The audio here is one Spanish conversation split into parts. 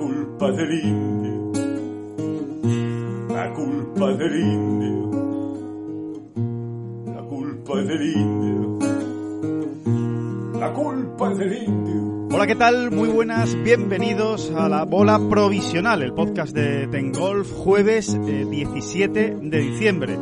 La culpa del indio, la culpa del indio, la culpa del indio, la culpa del indio. Hola, ¿qué tal? Muy buenas, bienvenidos a la Bola Provisional, el podcast de Tengolf, jueves eh, 17 de diciembre.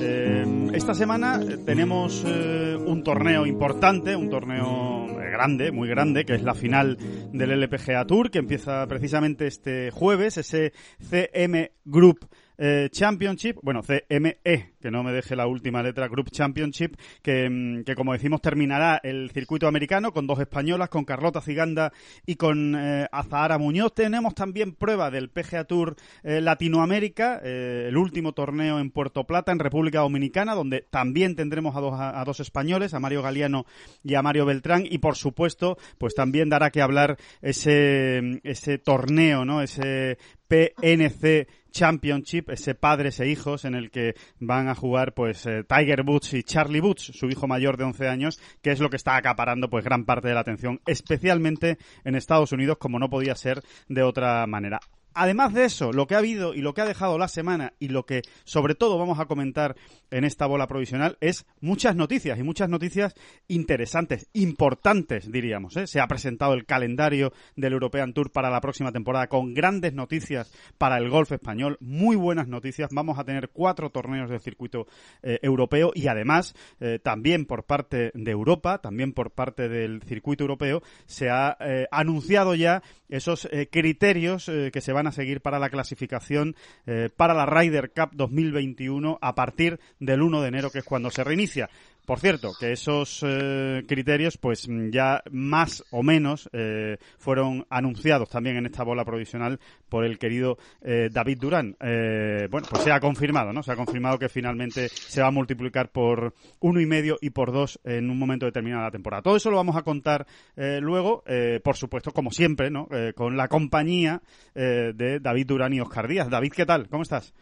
Eh, esta semana eh, tenemos eh, un torneo importante, un torneo grande, muy grande, que es la final del LPGA Tour, que empieza precisamente este jueves, ese CM Group eh, Championship, bueno, CME, que no me deje la última letra, Group Championship, que, mm, que como decimos terminará el circuito americano con dos españolas, con Carlota Ciganda y con eh, Azahara Muñoz. Tenemos también prueba del PGA Tour eh, Latinoamérica, eh, el último torneo en Puerto Plata, en República Dominicana, donde también tendremos a dos, a, a dos españoles, a Mario Galeano y a Mario Beltrán, y por supuesto, pues también dará que hablar ese, ese torneo, ¿no? Ese PNC Championship, ese padres e hijos en el que van a jugar pues eh, Tiger Woods y Charlie Woods, su hijo mayor de 11 años, que es lo que está acaparando pues gran parte de la atención, especialmente en Estados Unidos, como no podía ser de otra manera. Además de eso, lo que ha habido y lo que ha dejado la semana y lo que sobre todo vamos a comentar en esta bola provisional es muchas noticias y muchas noticias interesantes, importantes diríamos. ¿eh? Se ha presentado el calendario del European Tour para la próxima temporada con grandes noticias para el golf español, muy buenas noticias. Vamos a tener cuatro torneos del circuito eh, europeo y además eh, también por parte de Europa, también por parte del circuito europeo, se ha anunciado ya esos criterios que se van a seguir para la clasificación eh, para la Ryder Cup 2021 a partir del 1 de enero, que es cuando se reinicia. Por cierto, que esos eh, criterios, pues ya más o menos eh, fueron anunciados también en esta bola provisional por el querido eh, David Durán. Eh, bueno, pues se ha confirmado, ¿no? Se ha confirmado que finalmente se va a multiplicar por uno y medio y por dos en un momento determinado de la temporada. Todo eso lo vamos a contar eh, luego, eh, por supuesto, como siempre, ¿no? Con la compañía de David Durán y Oscar Díaz. David, ¿qué tal? ¿Cómo estás?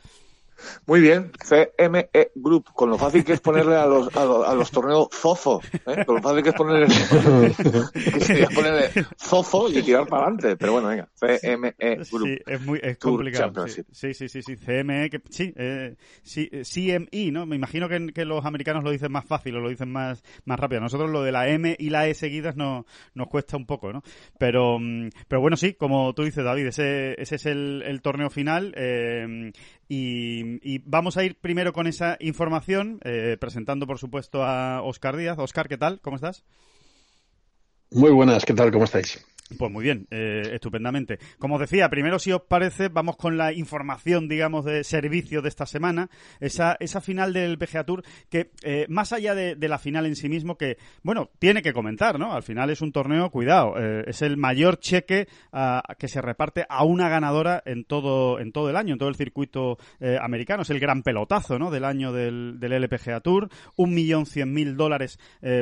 Muy bien, CME Group, con lo fácil que es ponerle a los, a los, a los torneos Zozo, ¿eh? con lo fácil que es ponerle, que sería ponerle Zozo y tirar para adelante. Pero bueno, venga, CME Group. Sí, es muy es complicado. Sí, sí, sí, sí, CME, que, sí, eh, sí, CME, ¿no? Me imagino que, que los americanos lo dicen más fácil o lo dicen más, más rápido. A nosotros lo de la M y la E seguidas no, nos cuesta un poco, ¿no? Pero, mm, pero bueno, sí, como tú dices, David, ese, ese es el, el torneo final. eh, y, vamos a ir primero con esa información, eh, presentando por supuesto a Oscar Díaz. Oscar, ¿qué tal? ¿Cómo estás? Muy buenas, ¿qué tal? ¿Cómo estáis? Pues muy bien, eh, estupendamente. Como os decía, primero si os parece, vamos con la información, digamos, de servicio de esta semana, esa, esa final del PGA Tour, que eh, más allá de, la final en sí mismo, que, bueno, tiene que comentar, ¿no? Al final es un torneo, cuidado, eh, es el mayor cheque ah, que se reparte a una ganadora en todo, en todo el año, en todo el circuito eh, americano. Es el gran pelotazo, ¿no? Del año del, del LPGA Tour, un millón cien mil dólares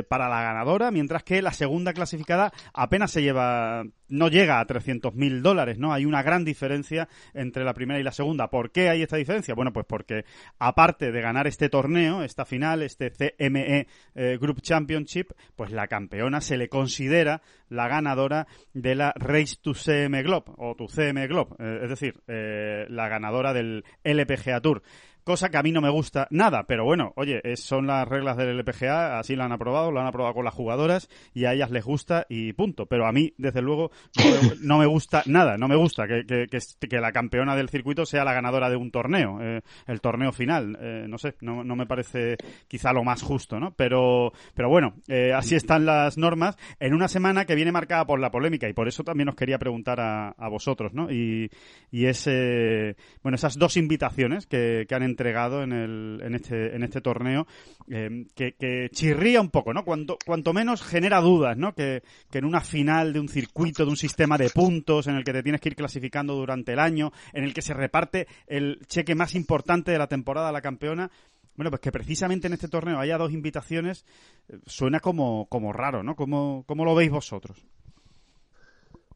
para la ganadora, mientras que la segunda clasificada apenas se lleva no llega a 300.000 dólares, ¿no? Hay una gran diferencia entre la primera y la segunda. ¿Por qué hay esta diferencia? Bueno, pues porque aparte de ganar este torneo, esta final, este CME eh, Group Championship, pues la campeona se le considera la ganadora de la Race to CM Globe o to CM Globe, eh, es decir, eh, la ganadora del LPGA Tour cosa que a mí no me gusta nada, pero bueno, oye, es- son las reglas del LPGA, así lo han aprobado, lo han aprobado con las jugadoras y a ellas les gusta y punto. Pero a mí, desde luego, no no me gusta nada, no me gusta que, que, la campeona del circuito sea la ganadora de un torneo, eh, el torneo final, eh, no sé, no, no me parece quizá lo más justo, ¿no? Pero, pero bueno, eh, así están las normas en una semana que viene marcada por la polémica y por eso también os quería preguntar a, a vosotros, ¿no? Y, y ese, bueno, esas dos invitaciones que, que han entrado entregado en, el, en, este, en este torneo eh, que, chirría un poco, ¿no? Cuanto, cuanto menos genera dudas, ¿no? Que, que en una final de un circuito, de un sistema de puntos en el que te tienes que ir clasificando durante el año, en el que se reparte el cheque más importante de la temporada a la campeona, bueno, pues que precisamente en este torneo haya dos invitaciones eh, suena como, como raro, ¿no? ¿Cómo, ¿Cómo, lo veis vosotros?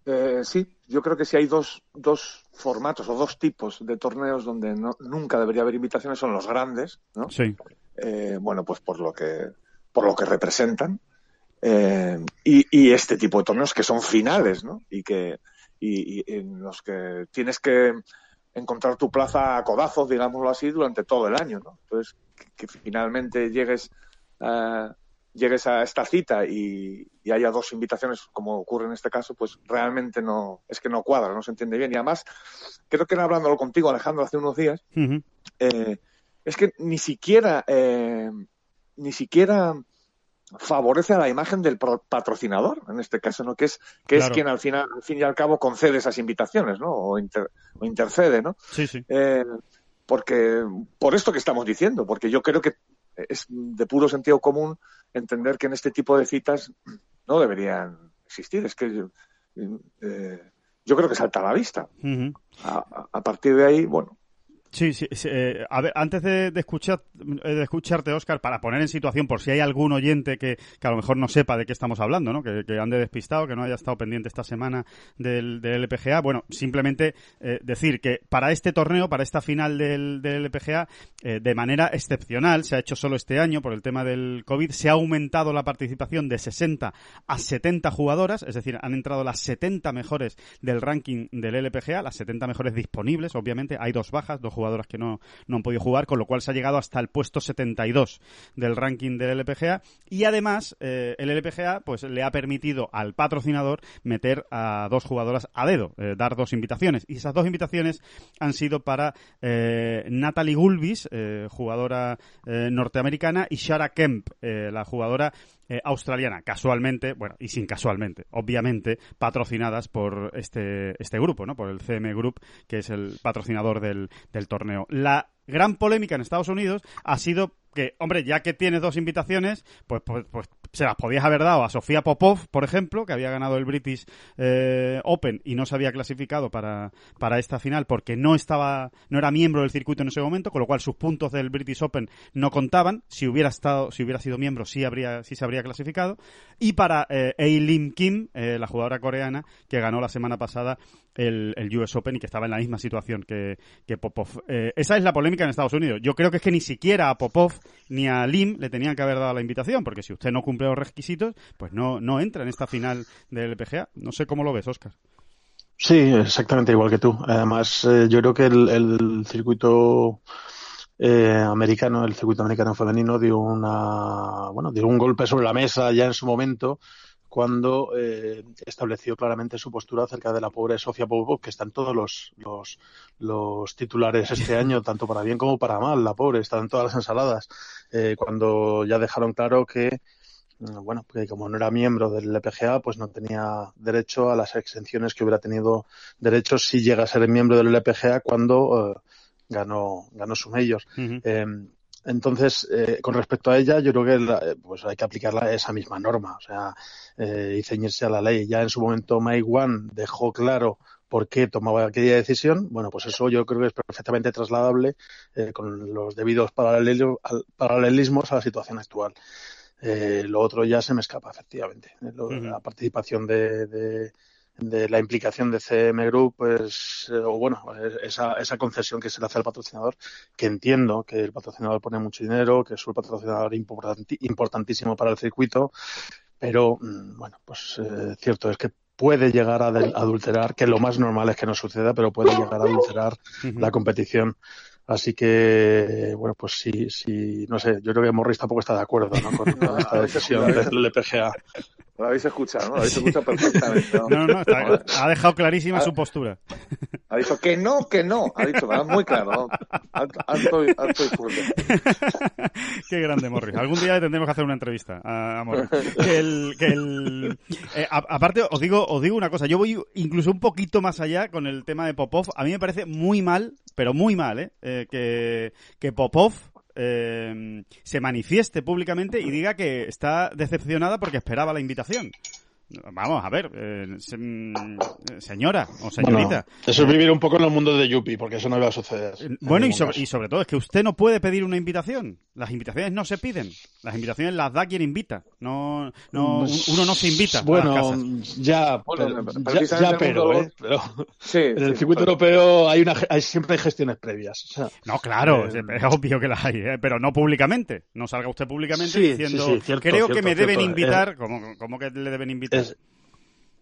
Eh, sí, yo creo que si hay dos, dos formatos o dos tipos de torneos donde nunca debería haber invitaciones son los grandes, ¿no? Sí. Eh, bueno, pues por lo que, por lo que representan. y, y, este tipo de torneos que son finales, ¿no? Y que y, y en los que tienes que encontrar tu plaza a codazos, digámoslo así, durante todo el año, ¿no? Entonces, que, finalmente llegues, uh, llegues a esta cita y, haya dos invitaciones, como ocurre en este caso, pues realmente no, es que no cuadra, no se entiende bien. Y además, creo que hablándolo contigo, Alejandro, hace unos días, eh, es que ni siquiera, eh, ni siquiera favorece a la imagen del patrocinador, en este caso, ¿no? Que es, que es quien al final, al fin y al cabo concede esas invitaciones, ¿no? O, o intercede, ¿no? Sí, sí. Eh, porque, por esto que estamos diciendo, porque yo creo que es de puro sentido común entender que en este tipo de citas no deberían existir. Es que yo, eh, yo creo que salta a la vista. a, partir de ahí, bueno, Sí, sí. Eh, a ver, antes de, escuchar, eh, de escucharte, Oscar, para poner en situación, por si hay algún oyente que, que a lo mejor no sepa de qué estamos hablando, ¿no? Que, que ande despistado, que no haya estado pendiente esta semana del, del LPGA. Bueno, simplemente eh, decir que para este torneo, para esta final del, del LPGA, de manera excepcional, se ha hecho solo este año por el tema del COVID, se ha aumentado la participación de 60 a 70 jugadoras, es decir, han entrado las 70 mejores del ranking del LPGA, las 70 mejores disponibles, obviamente, hay dos bajas, dos jugadoras que no, no han podido jugar, con lo cual se ha llegado hasta el puesto 72 del ranking del LPGA y además eh, el LPGA pues le ha permitido al patrocinador meter a dos jugadoras a dedo, eh, dar dos invitaciones. Y esas dos invitaciones han sido para eh, Natalie Gulbis, jugadora norteamericana, y Shara Kemp, la jugadora eh, australiana, casualmente, bueno, y sin casualmente, obviamente, patrocinadas por este, este grupo, ¿no? Por el CM Group, que es el patrocinador del, del torneo. La gran polémica en Estados Unidos ha sido que, hombre, ya que tienes dos invitaciones, pues, pues, pues, se las podías haber dado a Sofía Popov, por ejemplo, que había ganado el British eh, Open y no se había clasificado para, para esta final porque no estaba, no era miembro del circuito en ese momento, con lo cual sus puntos del British Open no contaban. Si hubiera estado, si hubiera sido miembro, sí habría, sí se habría clasificado. Y para eh, Lim Kim, eh, la jugadora coreana, que ganó la semana pasada el, el, US Open y que estaba en la misma situación que, que Popov. Eh, esa es la polémica en Estados Unidos. Yo creo que es que ni siquiera a Popov ni a Lim le tenían que haber dado la invitación, porque si usted no cumple los requisitos, pues no, no entra en esta final del PGA. No sé cómo lo ves, Oscar. Sí, exactamente igual que tú. Además, eh, yo creo que el, circuito eh, americano, el circuito americano femenino, dio una, bueno, dio un golpe sobre la mesa ya en su momento cuando eh, estableció claramente su postura acerca de la pobre Sofía Popov, que están todos los, los, los, titulares este año, tanto para bien como para mal, la pobre, está en todas las ensaladas, eh, cuando ya dejaron claro que, mm, bueno, que como no era miembro del LPGA, pues no tenía derecho a las exenciones que hubiera tenido derecho si llega a ser miembro del LPGA cuando eh, ganó, ganó su mayor. Entonces, eh, con respecto a ella, yo creo que pues hay que aplicarla esa misma norma, o sea, eh, y ceñirse a la ley. Ya en su momento Mike One dejó claro por qué tomaba aquella decisión. Bueno, pues eso yo creo que es perfectamente trasladable eh, con los debidos paralelismos a la situación actual. Eh, lo otro ya se me escapa, efectivamente. La participación de de la implicación de CM Group, pues, eh, o bueno, esa, esa concesión que se le hace al patrocinador, que entiendo que el patrocinador pone mucho dinero, que es un patrocinador importantísimo para el circuito, pero mm, bueno, pues eh, cierto es que puede llegar a adulterar, que lo más normal es que no suceda, pero puede llegar a adulterar la competición. Así que, bueno, pues sí, sí, no sé, yo creo que Morris tampoco está de acuerdo ¿no? con, esta decisión del LPGA. Lo habéis escuchado, ¿no? Lo habéis escuchado perfectamente. No, no, no ha dejado clarísima su postura. Ha dicho que no, que no. Ha dicho, muy claro. Alto, alto, alto y fuerte. Qué grande, Morris. Algún día tendremos que hacer una entrevista a, Morris. Que el, que el, eh, aparte, os digo, os digo una cosa. Yo voy incluso un poquito más allá con el tema de Popov. A mí me parece muy mal pero muy mal, ¿eh? eh que, que Popov eh, se manifieste públicamente y diga que está decepcionada porque esperaba la invitación. Vamos, a ver, eh, mm, señora o señorita. eso es vivir un poco en el mundo de Yuppie, porque eso no va a suceder. Eh, bueno, y sobre, y sobre, todo es que usted no puede pedir una invitación. Las invitaciones no se piden. Las invitaciones las da quien invita. No, no pues, uno no se invita. Bueno, ya, pero, ya, pero, ¿eh? pero en el circuito europeo hay una, hay, siempre hay gestiones previas. no, claro, es obvio que las hay, pero no públicamente. No salga usted públicamente diciendo, creo que me deben invitar, como, como que le deben invitar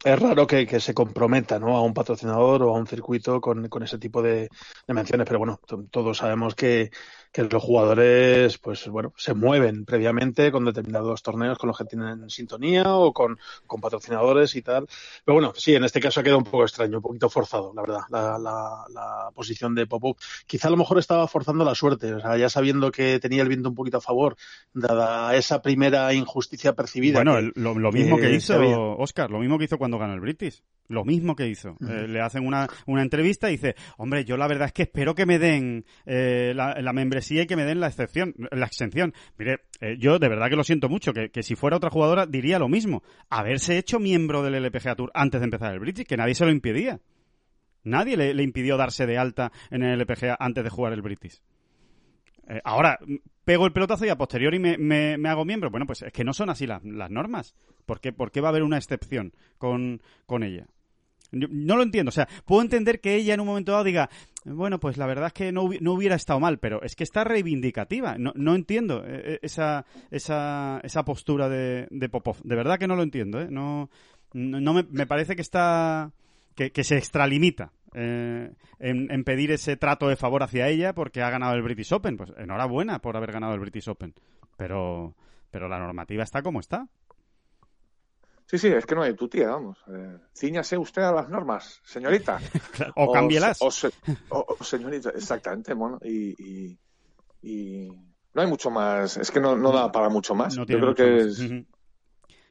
es, raro que, se comprometa ¿no? a un patrocinador o a un circuito con, ese tipo de, de menciones, pero bueno, todos sabemos que, que los jugadores, pues bueno, se mueven previamente con determinados torneos con los que tienen sintonía o con, con patrocinadores y tal. Pero bueno, sí, en este caso ha quedado un poco extraño, un poquito forzado, la verdad, la, la, la posición de Popov. Quizá a lo mejor estaba forzando la suerte, o sea, ya sabiendo que tenía el viento un poquito a favor, dada esa primera injusticia percibida. Bueno, lo, mismo que, hizo Oscar, lo mismo que hizo cuando ganó el British. Lo mismo que hizo. Eh, le hacen una, una entrevista y dice, hombre, yo la verdad es que espero que me den eh, la, la membresía y que me den la excepción, la exención. Mire, eh, yo de verdad que lo siento mucho, que, si fuera otra jugadora diría lo mismo. Haberse hecho miembro del LPGA Tour antes de empezar el British, que nadie se lo impedía. Nadie le, impidió darse de alta en el LPGA antes de jugar el British. Eh, ahora, pego el pelotazo y a posteriori me, me, hago miembro. Bueno, pues es que no son así las, normas. ¿Por qué, ¿Por qué va a haber una excepción con, con ella? No lo entiendo. O sea, puedo entender que ella en un momento dado diga, bueno, pues la verdad es que no, hubiera estado mal, pero es que está reivindicativa. No, no entiendo eh, eh, esa, esa, esa postura de, de, Popov. De verdad que no lo entiendo. ¿eh? No, no me, parece que está. que, que se extralimita. Eh, en, en, pedir ese trato de favor hacia ella porque ha ganado el British Open. Pues enhorabuena por haber ganado el British Open. Pero, pero la normativa está como está. Sí, sí, es que no hay tu tía, vamos. Eh, cíñase usted a las normas, señorita. o, cámbielas. O, señorita, exactamente, bueno, y, y, no hay mucho más, es que no, no da para mucho más. Yo creo que es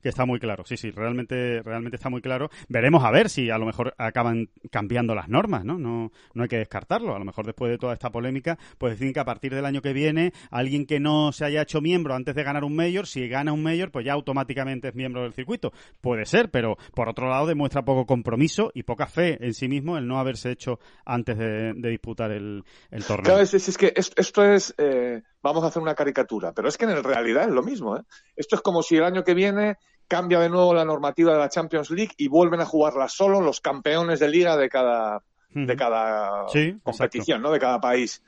está muy claro. Sí, sí, realmente, realmente está muy claro. Veremos a ver si a lo mejor acaban cambiando las normas, ¿no? No, no hay que descartarlo. A lo mejor después de toda esta polémica, pues decir que a partir del año que viene, alguien que no se haya hecho miembro antes de ganar un mayor, si gana un mayor, pues ya automáticamente es miembro del circuito. Puede ser, pero por otro lado demuestra poco compromiso y poca fe en sí mismo el no haberse hecho antes de, disputar el, torneo. Claro, es, que esto es... Eh, vamos a hacer una caricatura, pero es que en realidad es lo mismo. ¿eh? Esto es como si el año que viene cambia de nuevo la normativa de la Champions League y vuelven a jugarla solo los campeones de liga de cada, de cada competición, ¿no? De cada país.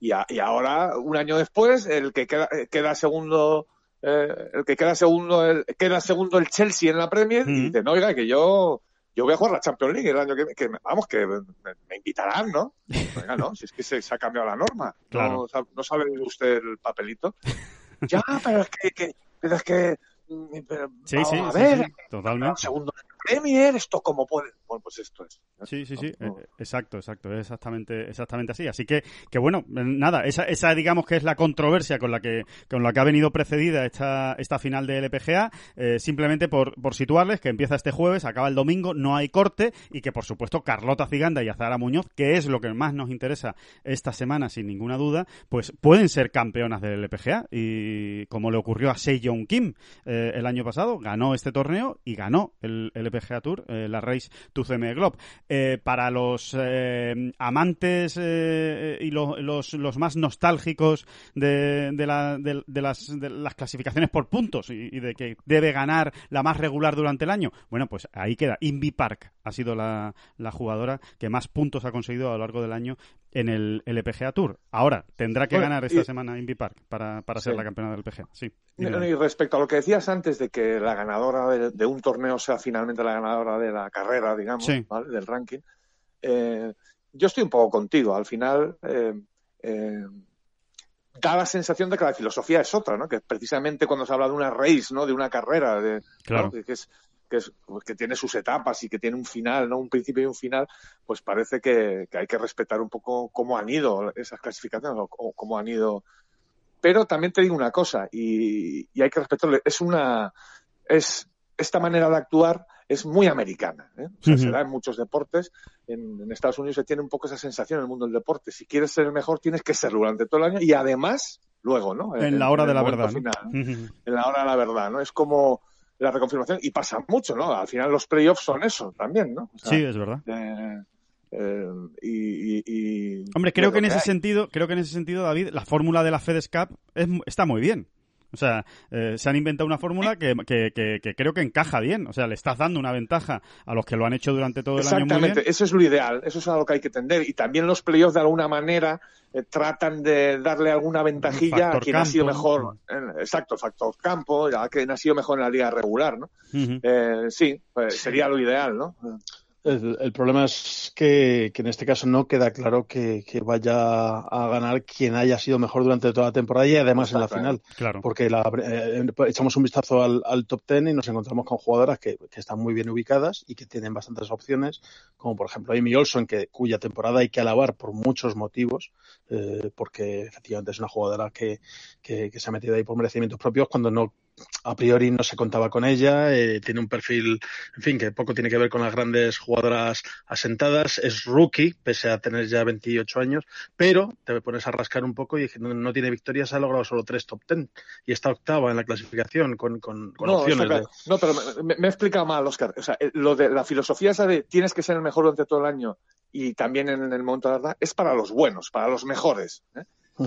Y, y, ahora, un año después, el que queda, eh, queda segundo, eh, el que queda segundo, el, queda segundo el Chelsea en la Premier y dice, no, oiga, que yo, yo voy a jugar la Champions League el año que, que vamos, que me, invitarán, ¿no? Venga, no, si es que se, ha cambiado la norma. No, no, sabe usted el papelito. ya, pero es que, pero es que Mm, sí, sí, a ver, totalmente. Segundo Premier, esto como puede. Bueno, pues esto es. Sí, sí, sí, eh, exacto, exacto, es exactamente, exactamente así. Así que, que bueno, nada, esa, esa digamos que es la controversia con la que, con la que ha venido precedida esta, esta final de LPGA, eh, simplemente por, por situarles que empieza este jueves, acaba el domingo, no hay corte y que por supuesto Carlota Ciganda y Azara Muñoz, que es lo que más nos interesa esta semana sin ninguna duda, pues pueden ser campeonas del LPGA y como le ocurrió a Sejong Kim eh, el año pasado, ganó este torneo y ganó el, LPGA Tour, eh, la Race to CM Globe. Eh, para los eh, amantes y los, los, más nostálgicos de, las, clasificaciones por puntos y, de que debe ganar la más regular durante el año, bueno, pues ahí queda. Invi Park ha sido la, la jugadora que más puntos ha conseguido a lo largo del año en el LPGA Tour. Ahora, tendrá que ganar esta semana Invi Park para, para ser la campeona del LPGA. Sí. Y, respecto a lo que decías antes de que la ganadora de, un torneo sea finalmente la ganadora de la carrera, digamos, del ranking, eh, yo estoy un poco contigo. Al final, eh, eh, da la sensación de que la filosofía es otra, ¿no? Que precisamente cuando se habla de una race, ¿no? De una carrera, de, claro. que es que, es, pues, que tiene sus etapas y que tiene un final, ¿no? Un principio y un final, pues parece que, hay que respetar un poco cómo han ido esas clasificaciones o, cómo han ido. Pero también te digo una cosa, y, hay que respetarlo, es una, es esta manera de actuar es muy americana. ¿eh? O sea, Ujú. se da en muchos deportes. En, en Estados Unidos se tiene un poco esa sensación en el mundo del deporte. Si quieres ser el mejor, tienes que serlo durante todo el año y además, luego, ¿no? En la hora de la verdad. final, en la hora de la verdad, ¿no? Es como la reconfirmación y pasa mucho, ¿no? Al final los playoffs son eso también, ¿no? O sea, Sí, es verdad. eh, eh, y, y- y- Hombre, creo que en ese hay. sentido, creo que en ese sentido, David, la fórmula de la FedEx Cup es, está muy bien. O sea, eh, se han inventado una fórmula que, que, que- que creo que encaja bien. O sea, le estás dando una ventaja a los que lo han hecho durante todo el año Exactamente, eso es lo ideal, eso es a lo que hay que tender. Y también los playoffs de alguna manera eh, tratan de darle alguna ventajilla a quien ha sido mejor, en- exacto, factor campo, a quien ha sido mejor en la liga regular, ¿no? Eh, sí, pues sería lo ideal, ¿no? El, el problema es que, que en este caso no queda claro que, que vaya a ganar quien haya sido mejor durante toda la temporada y además en la final. Claro. Porque la- eh, echamos un vistazo al, al top ten y nos encontramos con jugadoras que, que están muy bien ubicadas y que tienen bastantes opciones, como por ejemplo Amy Olson, que, cuya temporada hay que alabar por muchos motivos, eh, porque efectivamente es una jugadora que, que, que se ha metido ahí por merecimientos propios cuando no a priori no se contaba con ella, eh, tiene un perfil, en fin, que poco tiene que ver con las grandes jugadoras asentadas, es rookie, pese a tener ya 28 años, pero te pones a rascar un poco y no, no tiene victorias, ha logrado solo tres top ten y está octava en la clasificación con, con, con No, opciones de... No, pero me, me- me he explicado mal, Oscar. O sea, eh, lo de la filosofía esa de tienes que ser el mejor durante todo el año y también en el momento de la verdad es para los buenos, para los mejores. ¿eh?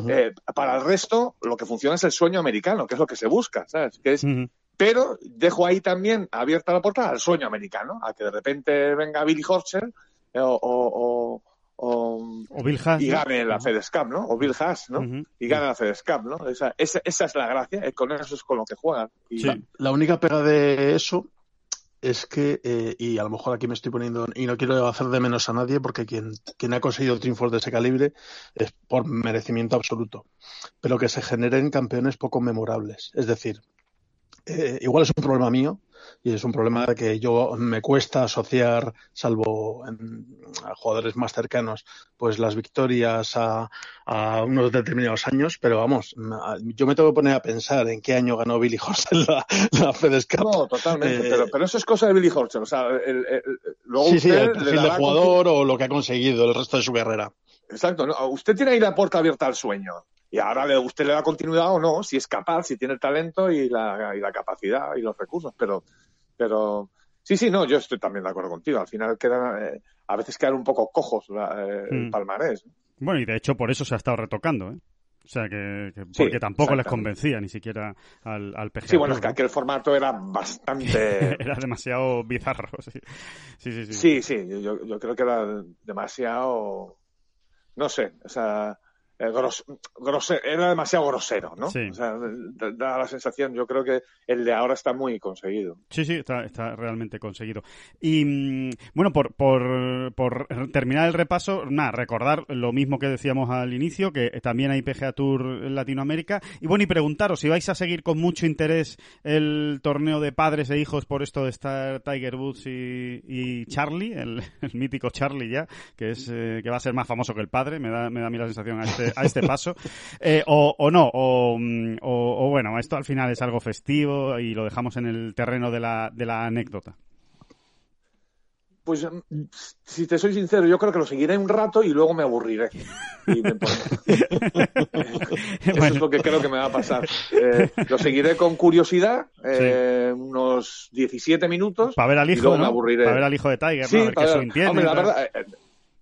Eh, para el resto, lo que funciona es el sueño americano, que es lo que se busca, ¿sabes? Que es, pero dejo ahí también abierta la puerta al sueño americano, a que de repente venga Billy Horschel eh, o, o, o- Bill Haas. y ¿no? gane la FedEx Cup, ¿no? O Bill Haas, ¿no? Y gane la FedEx Cup, ¿no? Esa, esa, esa es la gracia, eh, con eso es con lo que juegan. Y Sí. La única pega de eso es que, eh, y a lo mejor aquí me estoy poniendo, y no quiero hacer de menos a nadie, porque quien, quien ha conseguido triunfos de ese calibre es por merecimiento absoluto, pero que se generen campeones poco memorables. Es decir, eh, igual es un problema mío, y es un problema que yo me cuesta asociar, salvo en, a jugadores más cercanos, pues las victorias a, a unos determinados años, pero vamos, yo me tengo que poner a pensar en qué año ganó Billy Horschel la, la FedEx Cup. No, totalmente, Eh, pero, pero eso es cosa de Billy Horschel. O sea, el- el- luego Sí, sí, el perfil de jugador o lo que ha conseguido el resto de su carrera. Exacto, ¿no? usted tiene ahí la puerta abierta al sueño. Y ahora le, usted le da continuidad o no, si es capaz, si tiene el talento y la, y la capacidad y los recursos. Pero, pero sí, sí, no, yo estoy también de acuerdo contigo. Al final quedan, eh, a veces quedan un poco cojos la- eh, el Mm. palmarés. Bueno, y de hecho por eso se ha estado retocando, ¿eh? O sea, que, que- Sí, porque tampoco les convencía ni siquiera al, al PGA Sí, bueno, es que aquel formato era bastante... Era demasiado bizarro, sí. Sí, sí, sí. Sí, sí, yo, yo creo que era demasiado, no sé, o sea, gros- grose- era demasiado grosero, ¿no? Sí. O sea, da, da la sensación, yo creo que el de ahora está muy conseguido. Sí, sí, está, está realmente conseguido. Y mm, bueno, por, por, por terminar el repaso, nada, recordar lo mismo que decíamos al inicio, que también hay PGA Tour en Latinoamérica. Y bueno, y preguntaros si vais a seguir con mucho interés el torneo de padres e hijos por esto de estar Tiger Woods y, y Charlie, el, el mítico Charlie ya, que es eh, que va a ser más famoso que el padre, me da, me da a mí la sensación a este, a este paso. Eh, o, o no, o, mm, o, o bueno, esto al final es algo festivo y lo dejamos en el terreno de la, de la anécdota. Pues, mm, si te soy sincero, yo creo que lo seguiré un rato y luego me aburriré. Y me. Eso Bueno. es lo que creo que me va a pasar. Eh, lo seguiré con curiosidad, eh, unos 17 minutos. Para ver al hijo, ¿no? Para ver al hijo de Tiger, Sí, ¿no? A ver qué ver. Hombre, la verdad, eh,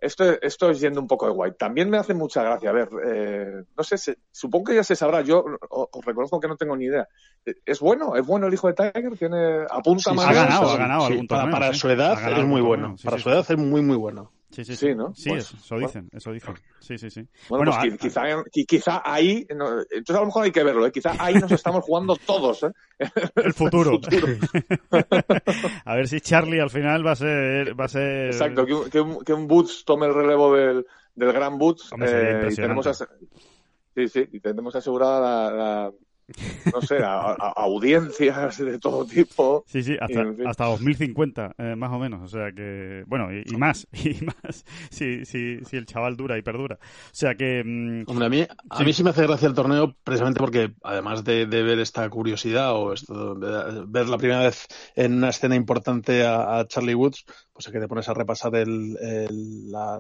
esto, esto es yendo un poco de guay. También me hace mucha gracia. A ver, eh, no sé, se- supongo que ya se sabrá. Yo o- os reconozco que no tengo ni idea. Eh, ¿Es bueno? ¿Es bueno el hijo de Tiger? ¿Tiene, ¿Apunta Sí, más? ha ganado, ha ganado sí, algún para, torneo, para sí. su edad ganado es muy bueno. torneo, para sí, su sí. edad es muy, muy bueno. Sí, sí, Sí, sí. ¿no? Sí, Pues, eso, eso bueno. dicen, eso dicen. Sí, sí, sí. Bueno, Bueno, pues a- qui- quizá, qui- quizá ahí, no, entonces a lo mejor hay que verlo, ¿eh? quizá ahí nos estamos jugando todos, ¿eh? el futuro. futuro. a ver si Charlie al final va a ser, va a ser. Exacto, que un, que un, que un Boots tome el relevo del, del gran Boots Hombre, eh, y tenemos sí, sí, y tenemos asegurada la, la, no sé, a, audiencias de todo tipo. Sí, sí, hasta, hasta 2050, eh, más o menos. O sea que, bueno, y, más, y más, si, si, si el chaval dura y perdura. O sea que... Mm, Hombre, a mí, a mí sí me hace gracia el torneo precisamente porque, además de, ver esta curiosidad o esto, ver la primera vez en una escena importante a, Charlie Woods, pues es que te pones a repasar el, la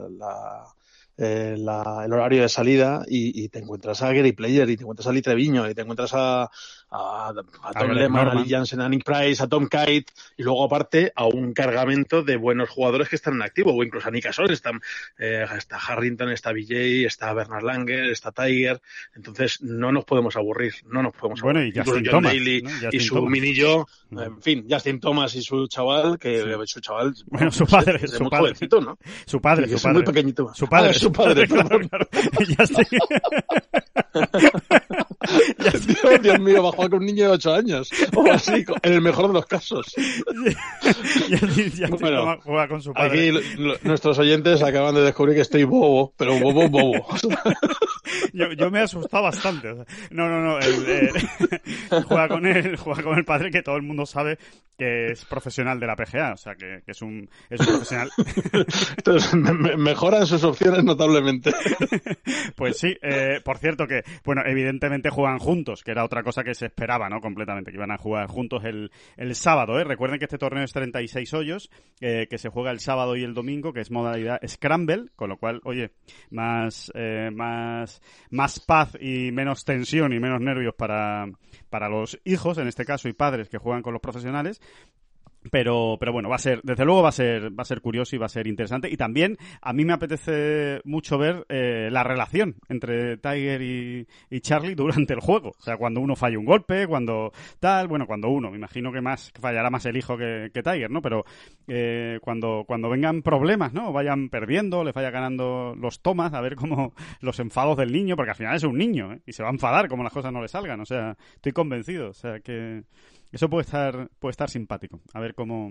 eh, el horario de salida y, te encuentras a Gary Player y te encuentras a Lee Treviño y te encuentras a, a, Tom Lehman, a Lee Jansen, a Nick Price, a Tom Kite y luego aparte a un cargamento de buenos jugadores que están en activo o incluso a Nick Asol, están, eh, está Harrington, está BJ, está Bernard Langer, está Tiger, entonces no nos podemos aburrir, no nos podemos bueno, aburrir. Y Justin John Thomas, Daly y su mini yo, en fin, Justin Thomas y su chaval, que su chaval, bueno, su padre, su, padre. ¿no? su padre, su padre, es muy pequeñito. Su padre, su padre, claro, claro. Dios mío, va a jugar con un niño de 8 años. O así, en el mejor de los casos. bueno, juega con su padre. Aquí nuestros oyentes acaban de descubrir que estoy bobo, pero bobo, bobo. yo, yo me he asustado bastante. no, no, no. juega, con él, juega con el padre que todo el mundo sabe que es profesional de la PGA. O sea, que, que es, un, es un profesional. Entonces, mejoran sus opciones notablemente. pues sí. Eh, por cierto que, bueno, evidentemente juegan juntos, que era otra cosa que se esperaba, ¿no? Completamente, que iban a jugar juntos el, el sábado, ¿eh? Recuerden que este torneo es 36 hoyos, eh, que se juega el sábado y el domingo, que es modalidad Scramble, con lo cual, oye, más, eh, más, más paz y menos tensión y menos nervios para, para los hijos, en este caso, y padres que juegan con los profesionales. Pero, pero bueno, va a ser, desde luego va a ser, va a ser curioso y va a ser interesante. Y también a mí me apetece mucho ver eh, la relación entre Tiger y, Charlie durante el juego. O sea, cuando uno falla un golpe, cuando tal, bueno, cuando uno, me imagino que más fallará más el hijo que, Tiger, ¿no? Pero eh, cuando, cuando vengan problemas, ¿no? Vayan perdiendo, le vaya ganando los tomas, a ver cómo los enfados del niño, porque al final es un niño, ¿eh? Y se va a enfadar como las cosas no le salgan. O sea, estoy convencido. O sea, que eso puede estar, puede estar simpático. A ver cómo,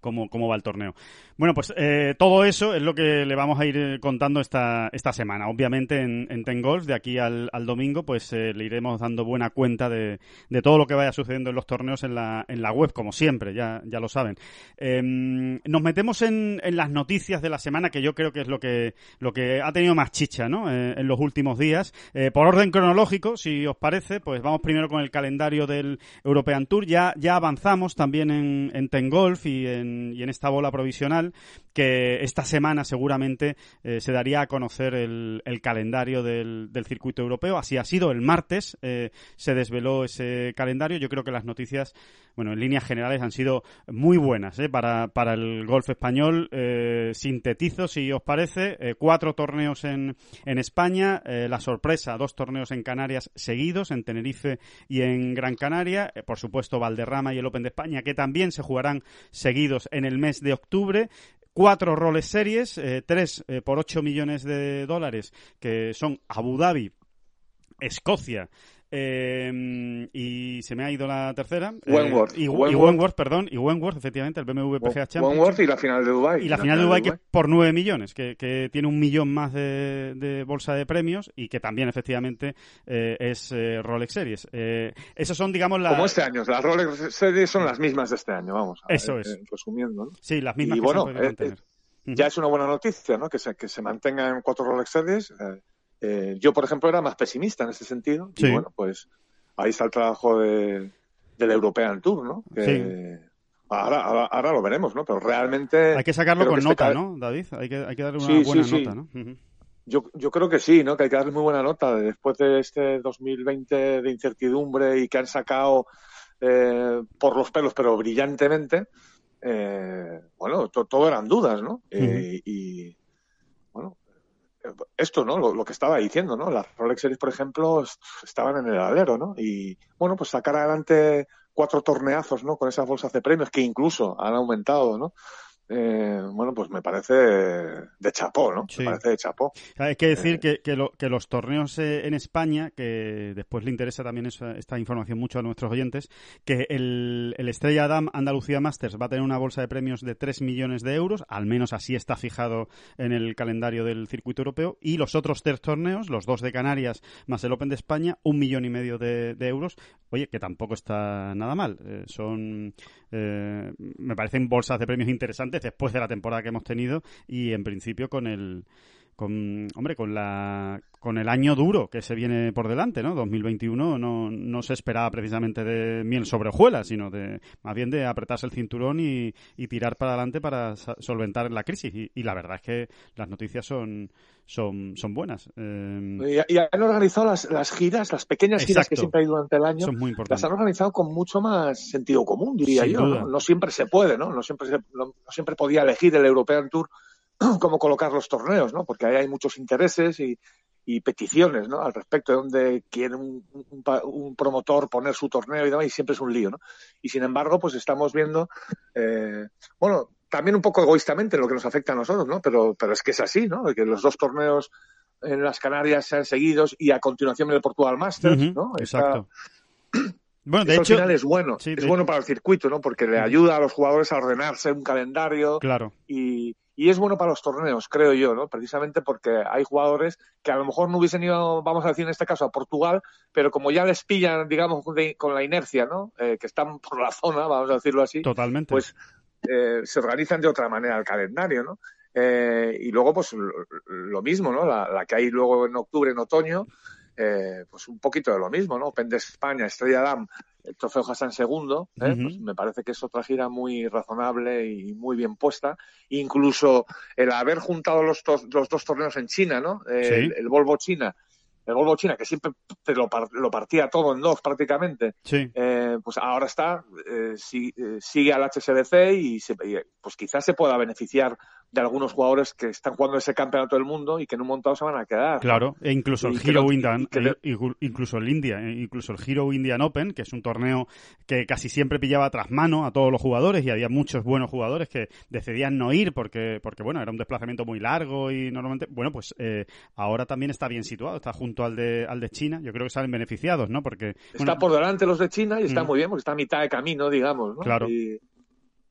cómo, cómo va el torneo. Bueno, pues eh, todo eso es lo que le vamos a ir eh, contando esta, esta semana. Obviamente en, en Ten Golf, de aquí al, domingo, pues eh, le iremos dando buena cuenta de, de, todo lo que vaya sucediendo en los torneos en la, en la web, como siempre, ya, ya lo saben. Em, nos metemos en, en, las noticias de la semana, que yo creo que es lo que, lo que ha tenido más chicha ¿no? en los últimos días. por orden cronológico, si os parece, pues vamos primero con el calendario del European Tour. Ya, ya avanzamos también en, en Ten Golf y en y en esta bola provisional que esta semana seguramente eh, se daría a conocer el, calendario del, circuito europeo. Así ha sido el martes, eh, se desveló ese calendario. Yo creo que las noticias, bueno, en líneas generales han sido muy buenas eh, para, para el golf español. sintetizo, si os parece, cuatro torneos en, en España, la sorpresa, dos torneos en Canarias seguidos, en Tenerife y en Gran Canaria. por supuesto, Valderrama y el Open de España, que también se jugarán seguidos en el mes de octubre cuatro roles series, eh, tres eh, por ocho millones de dólares, que son Abu Dhabi, Escocia, eh, y se me ha ido la tercera. Eh, Wentworth. y, Wentworth. perdón. Y Wentworth, efectivamente, el BMW PGA Championship. Wentworth y la final de Dubai. Y la, final, de Dubai, que por 9 millones, que, que, tiene un millón más de, de, bolsa de premios y que también, efectivamente, eh, es eh, Rolex Series. Eh, esos son, digamos, las... Como este año. Las Rolex Series son las mismas de este año, vamos. Eso es. resumiendo. ¿no? Sí, las mismas y que bueno, se mantener. Ya es una buena noticia, ¿no? Que se, que se mantengan cuatro Rolex Series. Yo, por ejemplo, era más pesimista en ese sentido. Y bueno, pues ahí está el trabajo de, del European Tour, ¿no? Que ahora, ahora, lo veremos, ¿no? Pero realmente... Hay que sacarlo con nota, ¿no, David? Hay que, hay que darle una buena nota, ¿no? Yo, yo creo que sí, ¿no? Que hay que darle muy buena nota. Después de este 2020 de incertidumbre y que han sacado eh, por los pelos, pero brillantemente, eh, bueno, todo eran dudas, ¿no? Eh, y, bueno, esto, ¿no? Lo, que estaba diciendo, ¿no? Las Rolex Series, por ejemplo, estaban en el alero, ¿no? Y, bueno, pues sacar adelante cuatro torneazos, ¿no? Con esas bolsas de premios que incluso han aumentado, ¿no? Eh, bueno, pues me parece de chapó, ¿no? Me parece de chapó. Hay que decir eh, que, que, lo, que, los torneos eh, en España, que después le interesa también esta información mucho a nuestros oyentes, que el, el Estrella Damm Andalucía Masters va a tener una bolsa de premios de 3 millones de euros, al menos así está fijado en el calendario del circuito europeo, y los otros tres torneos, los dos de Canarias más el Open de España, un millón y medio de, euros. Oye, que tampoco está nada mal. son, me parecen bolsas de premios interesantes después de la temporada que hemos tenido y en principio con el con hombre con la con el año duro que se viene por delante no 2021 no, no se esperaba precisamente de miel sobre hojuelas sino de más bien de apretarse el cinturón y, tirar para adelante para solventar la crisis y, la verdad es que las noticias son son, son buenas. Eh, y, han organizado las, las giras, las pequeñas giras que siempre hay durante el año, son muy las han organizado con mucho más sentido común, diría yo. ¿no? siempre se puede, ¿no? No siempre, no, siempre podía elegir el European Tour cómo colocar los torneos, ¿no? Porque ahí hay muchos intereses y, y peticiones, ¿no? Al respecto de dónde quiere un, un, promotor poner su torneo y demás, y siempre es un lío, ¿no? Y sin embargo, pues estamos viendo, eh, bueno, también un poco egoístamente lo que nos afecta a nosotros, ¿no? Pero, pero es que es así, ¿no? Que los dos torneos en las Canarias sean seguidos y a continuación el Portugal Masters, ¿no? Exacto. Bueno, de hecho, al final es bueno, es bueno para el circuito, ¿no? Porque le ayuda a los jugadores a ordenarse un calendario. Claro. Y, y es bueno para los torneos, creo yo, ¿no? Precisamente porque hay jugadores que a lo mejor no hubiesen ido, vamos a decir en este caso, a Portugal, pero como ya les pillan, digamos, con la inercia, ¿no? Eh, que están por la zona, vamos a decirlo así. Totalmente. Pues eh, se organizan de otra manera el calendario, ¿no? Eh, y luego, pues lo mismo, ¿no? La, que hay luego en octubre, en otoño, eh, pues un poquito de lo mismo, ¿no? Open de España, Estrella Damm, el Trofeo Hassan segundo, pues me parece que es otra gira muy razonable y muy bien puesta. Incluso el haber juntado los, los dos torneos en China, ¿no? el Volvo China. El Volvo China, que siempre te lo, partía todo en dos prácticamente, eh, pues ahora está, eh, eh, sigue al HSBC y, pues quizás se pueda beneficiar de algunos jugadores que están jugando ese campeonato del mundo y que en un montado se van a quedar. Claro, e incluso el Hero Indian, incluso el India, incluso el Hero Indian Open, que es un torneo que casi siempre pillaba tras mano a todos los jugadores y había muchos buenos jugadores que decidían no ir porque, porque bueno, era un desplazamiento muy largo y normalmente, bueno, pues ahora también está bien situado, está junto al de, al de China, yo creo que salen beneficiados, ¿no? Porque... Está por delante los de China y está mm. muy bien porque está a mitad de camino, digamos, ¿no? Claro.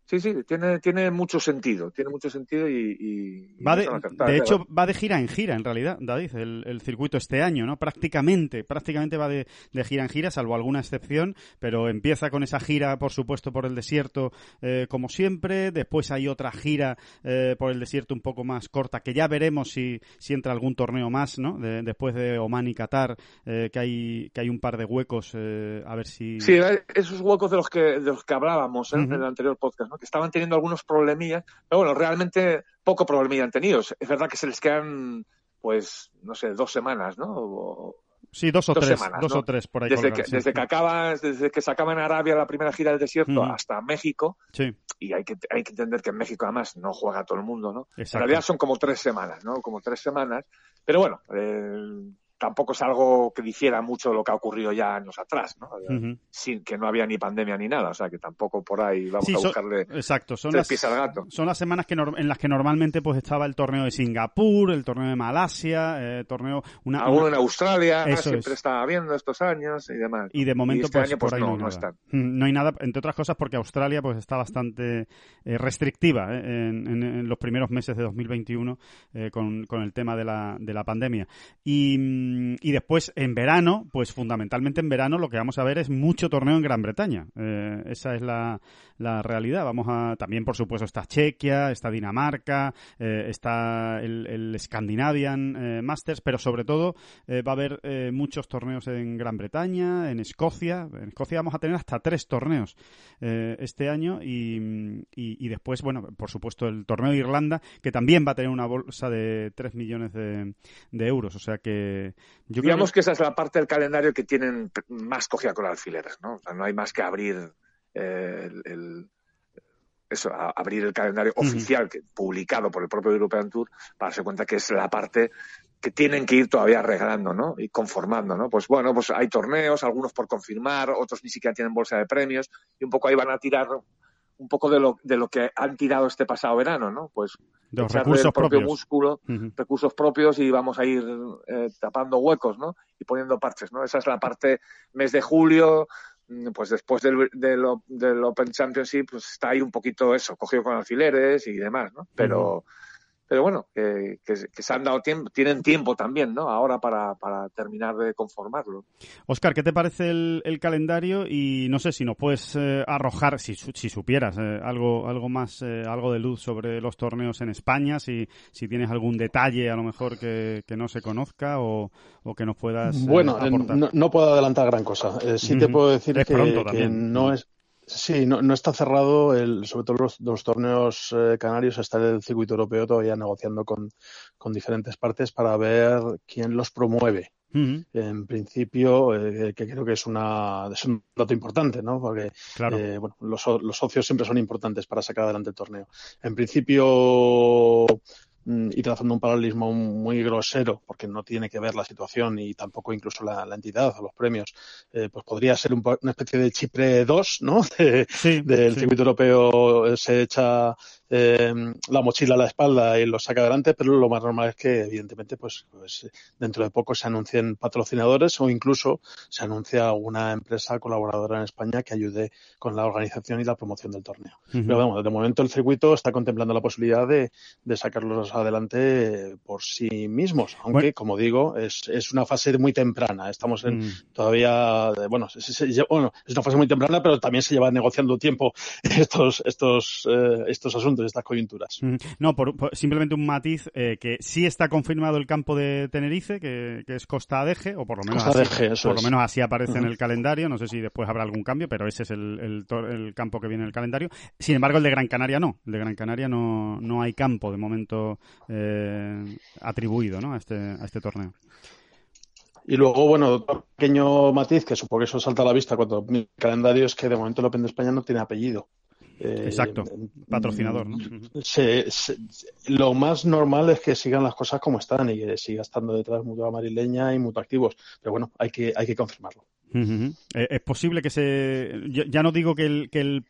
Sí, sí, tiene, tiene mucho sentido, tiene mucho sentido y... va de, hecho, va de gira en gira, en realidad, David, el, circuito este año, ¿no? Prácticamente, prácticamente va de, gira en gira, salvo alguna excepción, pero empieza con esa gira, por supuesto, por el desierto, eh, como siempre, después hay otra gira eh, por el desierto un poco más corta, que ya veremos si, si entra algún torneo más, ¿no? después de Oman y Qatar, eh, que, hay, que hay un par de huecos, a ver si... Sí, esos huecos de los que, de los que hablábamos en el anterior podcast, ¿no? Estaban teniendo algunos problemillas, pero bueno, realmente poco problemilla han tenido. Es verdad que se les quedan, pues, no sé, dos semanas, ¿no? sí, dos o tres, dos o tres por ahí. Desde, que, desde que acaba, desde que se acaba en Arabia la primera gira del desierto hasta México. Sí. Y hay que, hay que entender que en México además no juega todo el mundo, ¿no? En realidad son como tres semanas, ¿no? Como tres semanas. Pero bueno, eh, tampoco es algo que difiera mucho de lo que ha ocurrido ya años atrás, ¿no? Sin que no había ni pandemia ni nada, o sea que tampoco por ahí vamos a buscarle exacto, son las, al gato. Son las semanas que en las que normalmente pues estaba el torneo de Singapur, el torneo de Malasia, eh, torneo una, Alguno en Australia, siempre estaba viendo estos años y demás. Y de momento este pues, año, pues, por ahí no, no, están. Mm, no hay nada, entre otras cosas porque Australia pues está bastante eh, restrictiva eh, en, en, los primeros meses de 2021 con, con el tema de la, de la pandemia. Y, mm, y después en verano, pues fundamentalmente en verano lo que vamos a ver es mucho torneo en Gran Bretaña. Eh, esa es la, la, realidad. Vamos a, también por supuesto está Chequia, está Dinamarca, eh, está el, el Scandinavian eh, Masters, pero sobre todo va a haber muchos torneos en Gran Bretaña, en Escocia. En Escocia vamos a tener hasta tres torneos este año y, y, después, bueno, por supuesto el torneo de Irlanda, que también va a tener una bolsa de 3 millones de, de euros. O sea que yo Digamos que esa es la parte del calendario que tienen más cogida con alfileres, ¿no? O sea, no hay más que abrir eh, el, eso, abrir el calendario oficial que, publicado por el propio European Tour para darse cuenta que es la parte que tienen que ir todavía arreglando, ¿no? Y conformando, ¿no? Pues bueno, pues hay torneos, algunos por confirmar, otros ni siquiera tienen bolsa de premios y un poco ahí van a tirar un poco de lo, de lo que han tirado este pasado verano, ¿no? Pues de los recursos el propio propios. músculo, recursos propios y vamos a ir eh, tapando huecos, ¿no? Y poniendo parches, ¿no? Esa es la parte mes de julio, mm, pues después del, del Open Championship, pues está ahí un poquito eso, cogido con alfileres y demás, ¿no? Pero, pero bueno, que, que, que se han dado tiempo, tienen tiempo también, ¿no? Ahora para, para terminar de conformarlo. Oscar, ¿qué te parece el, el calendario? Y no sé si nos puedes eh, arrojar, si, su- si supieras, eh, algo, algo más, eh, algo de luz sobre los torneos en España, si, si tienes algún detalle a lo mejor que, que no se conozca o, o que nos puedas eh, Bueno, aportar. no, no puedo adelantar gran cosa. Eh, sí te puedo decir Es que, pronto que también. no es. Sí, no, no está cerrado, el, sobre todo los, los torneos eh, canarios, está el circuito europeo todavía negociando con, con diferentes partes para ver quién los promueve. En principio, eh, que creo que es, una, es un dato importante, ¿no? Porque claro. eh, bueno, los, los socios siempre son importantes para sacar adelante el torneo. En principio, y trazando un paralelismo muy grosero, porque no tiene que ver la situación y tampoco incluso la, la entidad o los premios, eh, pues podría ser un una especie de Chipre 2, ¿no? De- sí, del sí. circuito europeo eh, se echa eh, la mochila a la espalda y lo saca adelante, pero lo más normal es que, evidentemente, pues, pues dentro de poco se anuncien patrocinadores o incluso se anuncia alguna empresa colaboradora en España que ayude con la organización y la promoción del torneo. Ujú. Pero vamos, de momento el circuito está contemplando la posibilidad de, de sacarlos adelante por sí mismos, aunque, Bueno. como digo, es, es una fase muy temprana. Estamos en, Mm. todavía, bueno, se- se- se- bueno, es una fase muy temprana, pero también se lleva negociando tiempo estos, estos, eh, estos asuntos, estas coyunturas. Ujú. No, por, por- simplemente un matiz eh, que sí está confirmado el campo de Tenerife, que, que es Costa Adeje, o por lo menos Costa así, Adeje, eso por lo menos así aparece en el calendario. No sé si después habrá algún cambio, pero ese es el, el, tor- el campo que viene en el calendario. Sin embargo, el de Gran Canaria no. El de Gran Canaria no, no hay campo de momento eh, atribuido ¿no? a, este, a este torneo. Y luego, bueno, otro pequeño matiz que supongo que eso salta a la vista cuando mi calendario es que de momento el Open de España no tiene apellido. Eh, Exacto. mm, Patrocinador, ¿no? Se- se- lo más normal es que sigan las cosas como están y que siga estando detrás Mutua Marileña y Mutua Activos. Pero bueno, hay que, hay que confirmarlo. Eh, Es posible que se. Ya no digo que, el, que, el,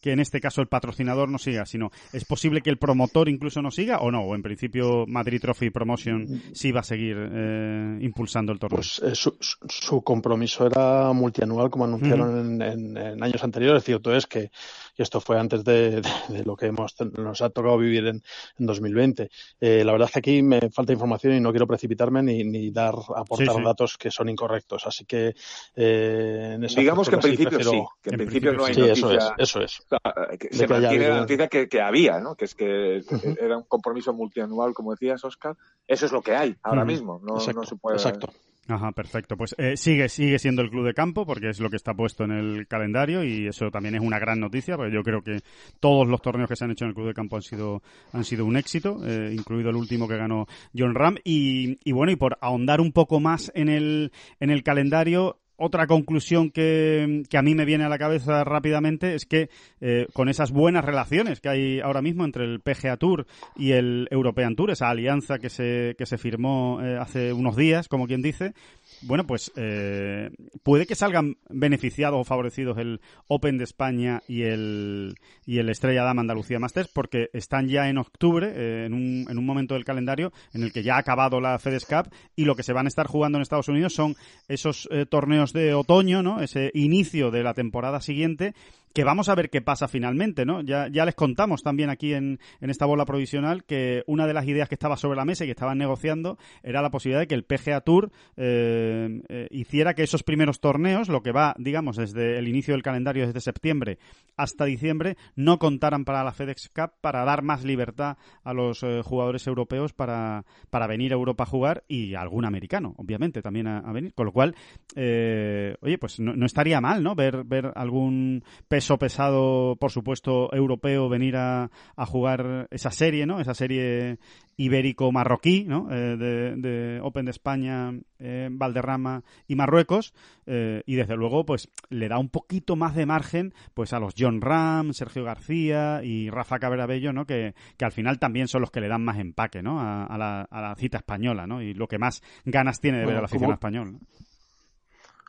que en este caso el patrocinador no siga, sino es posible que el promotor incluso no siga o no. O en principio Madrid Trophy Promotion sí va a seguir eh, impulsando el torneo. Pues eh, su, compromiso era multianual, como anunciaron en, en- en años anteriores. Cierto es que y esto fue antes de, de- de lo que hemos, nos ha tocado vivir en, en 2020. Eh, la verdad es que aquí me falta información y no quiero precipitarme ni, ni dar aportar Sí, sí. datos que son incorrectos. Así que eh, en ese Digamos que en principio sí, sí, que en, En principio, no hay Sí, eso noticia. es, eso es. o sea, que se que haya mantiene la noticia que, que había, ¿no? Que es que era un compromiso multianual, como decías, Oscar. Eso es lo que hay ahora mismo. No, exacto, no se puede. exacto. Ajá, perfecto. Pues eh, sigue, sigue siendo el club de campo porque es lo que está puesto en el calendario y eso también es una gran noticia porque yo creo que todos los torneos que se han hecho en el club de campo han sido, han sido un éxito, eh, incluido el último que ganó John Ram. Y, y bueno, y por ahondar un poco más en el, en el calendario, otra conclusión que, a mí me viene a la cabeza rápidamente es que eh, con esas buenas relaciones que hay ahora mismo entre el PGA Tour y el European Tour, esa alianza que se, que se firmó eh, hace unos días, como quien dice, bueno, pues eh, puede que salgan beneficiados o favorecidos el Open de España y el, y el Estrella Dama Andalucía Masters porque están ya en octubre, eh, en, un, en un momento del calendario en el que ya ha acabado la FedEx Cup y lo que se van a estar jugando en Estados Unidos son esos eh, torneos de otoño, ¿no? Ese inicio de la temporada siguiente que vamos a ver qué pasa finalmente, ¿no? Ya, ya les contamos también aquí en, en esta bola provisional que una de las ideas que estaba sobre la mesa y que estaban negociando era la posibilidad de que el PGA Tour eh, eh, hiciera que esos primeros torneos, lo que va, digamos, desde el inicio del calendario, desde septiembre hasta diciembre, no contaran para la FedEx Cup para dar más libertad a los eh, jugadores europeos para, para venir a Europa a jugar y algún americano, obviamente, también a, venir. Con lo cual, oye, pues no, no estaría mal, ¿no? Ver, ver algún peso pesado, por supuesto, europeo venir a, a jugar esa serie, ¿no? Esa serie ibérico-marroquí, ¿no? Eh, de, de Open de España, eh, Valderrama y Marruecos. eh, y desde luego, pues le da un poquito más de margen pues a los John Ram, Sergio García y Rafa Cabrera-Bello, ¿no? Que, que al final también son los que le dan más empaque, ¿no? A, a la, a la cita española, ¿no? Y lo que más ganas tiene de ver a la afición como- español. ¿no?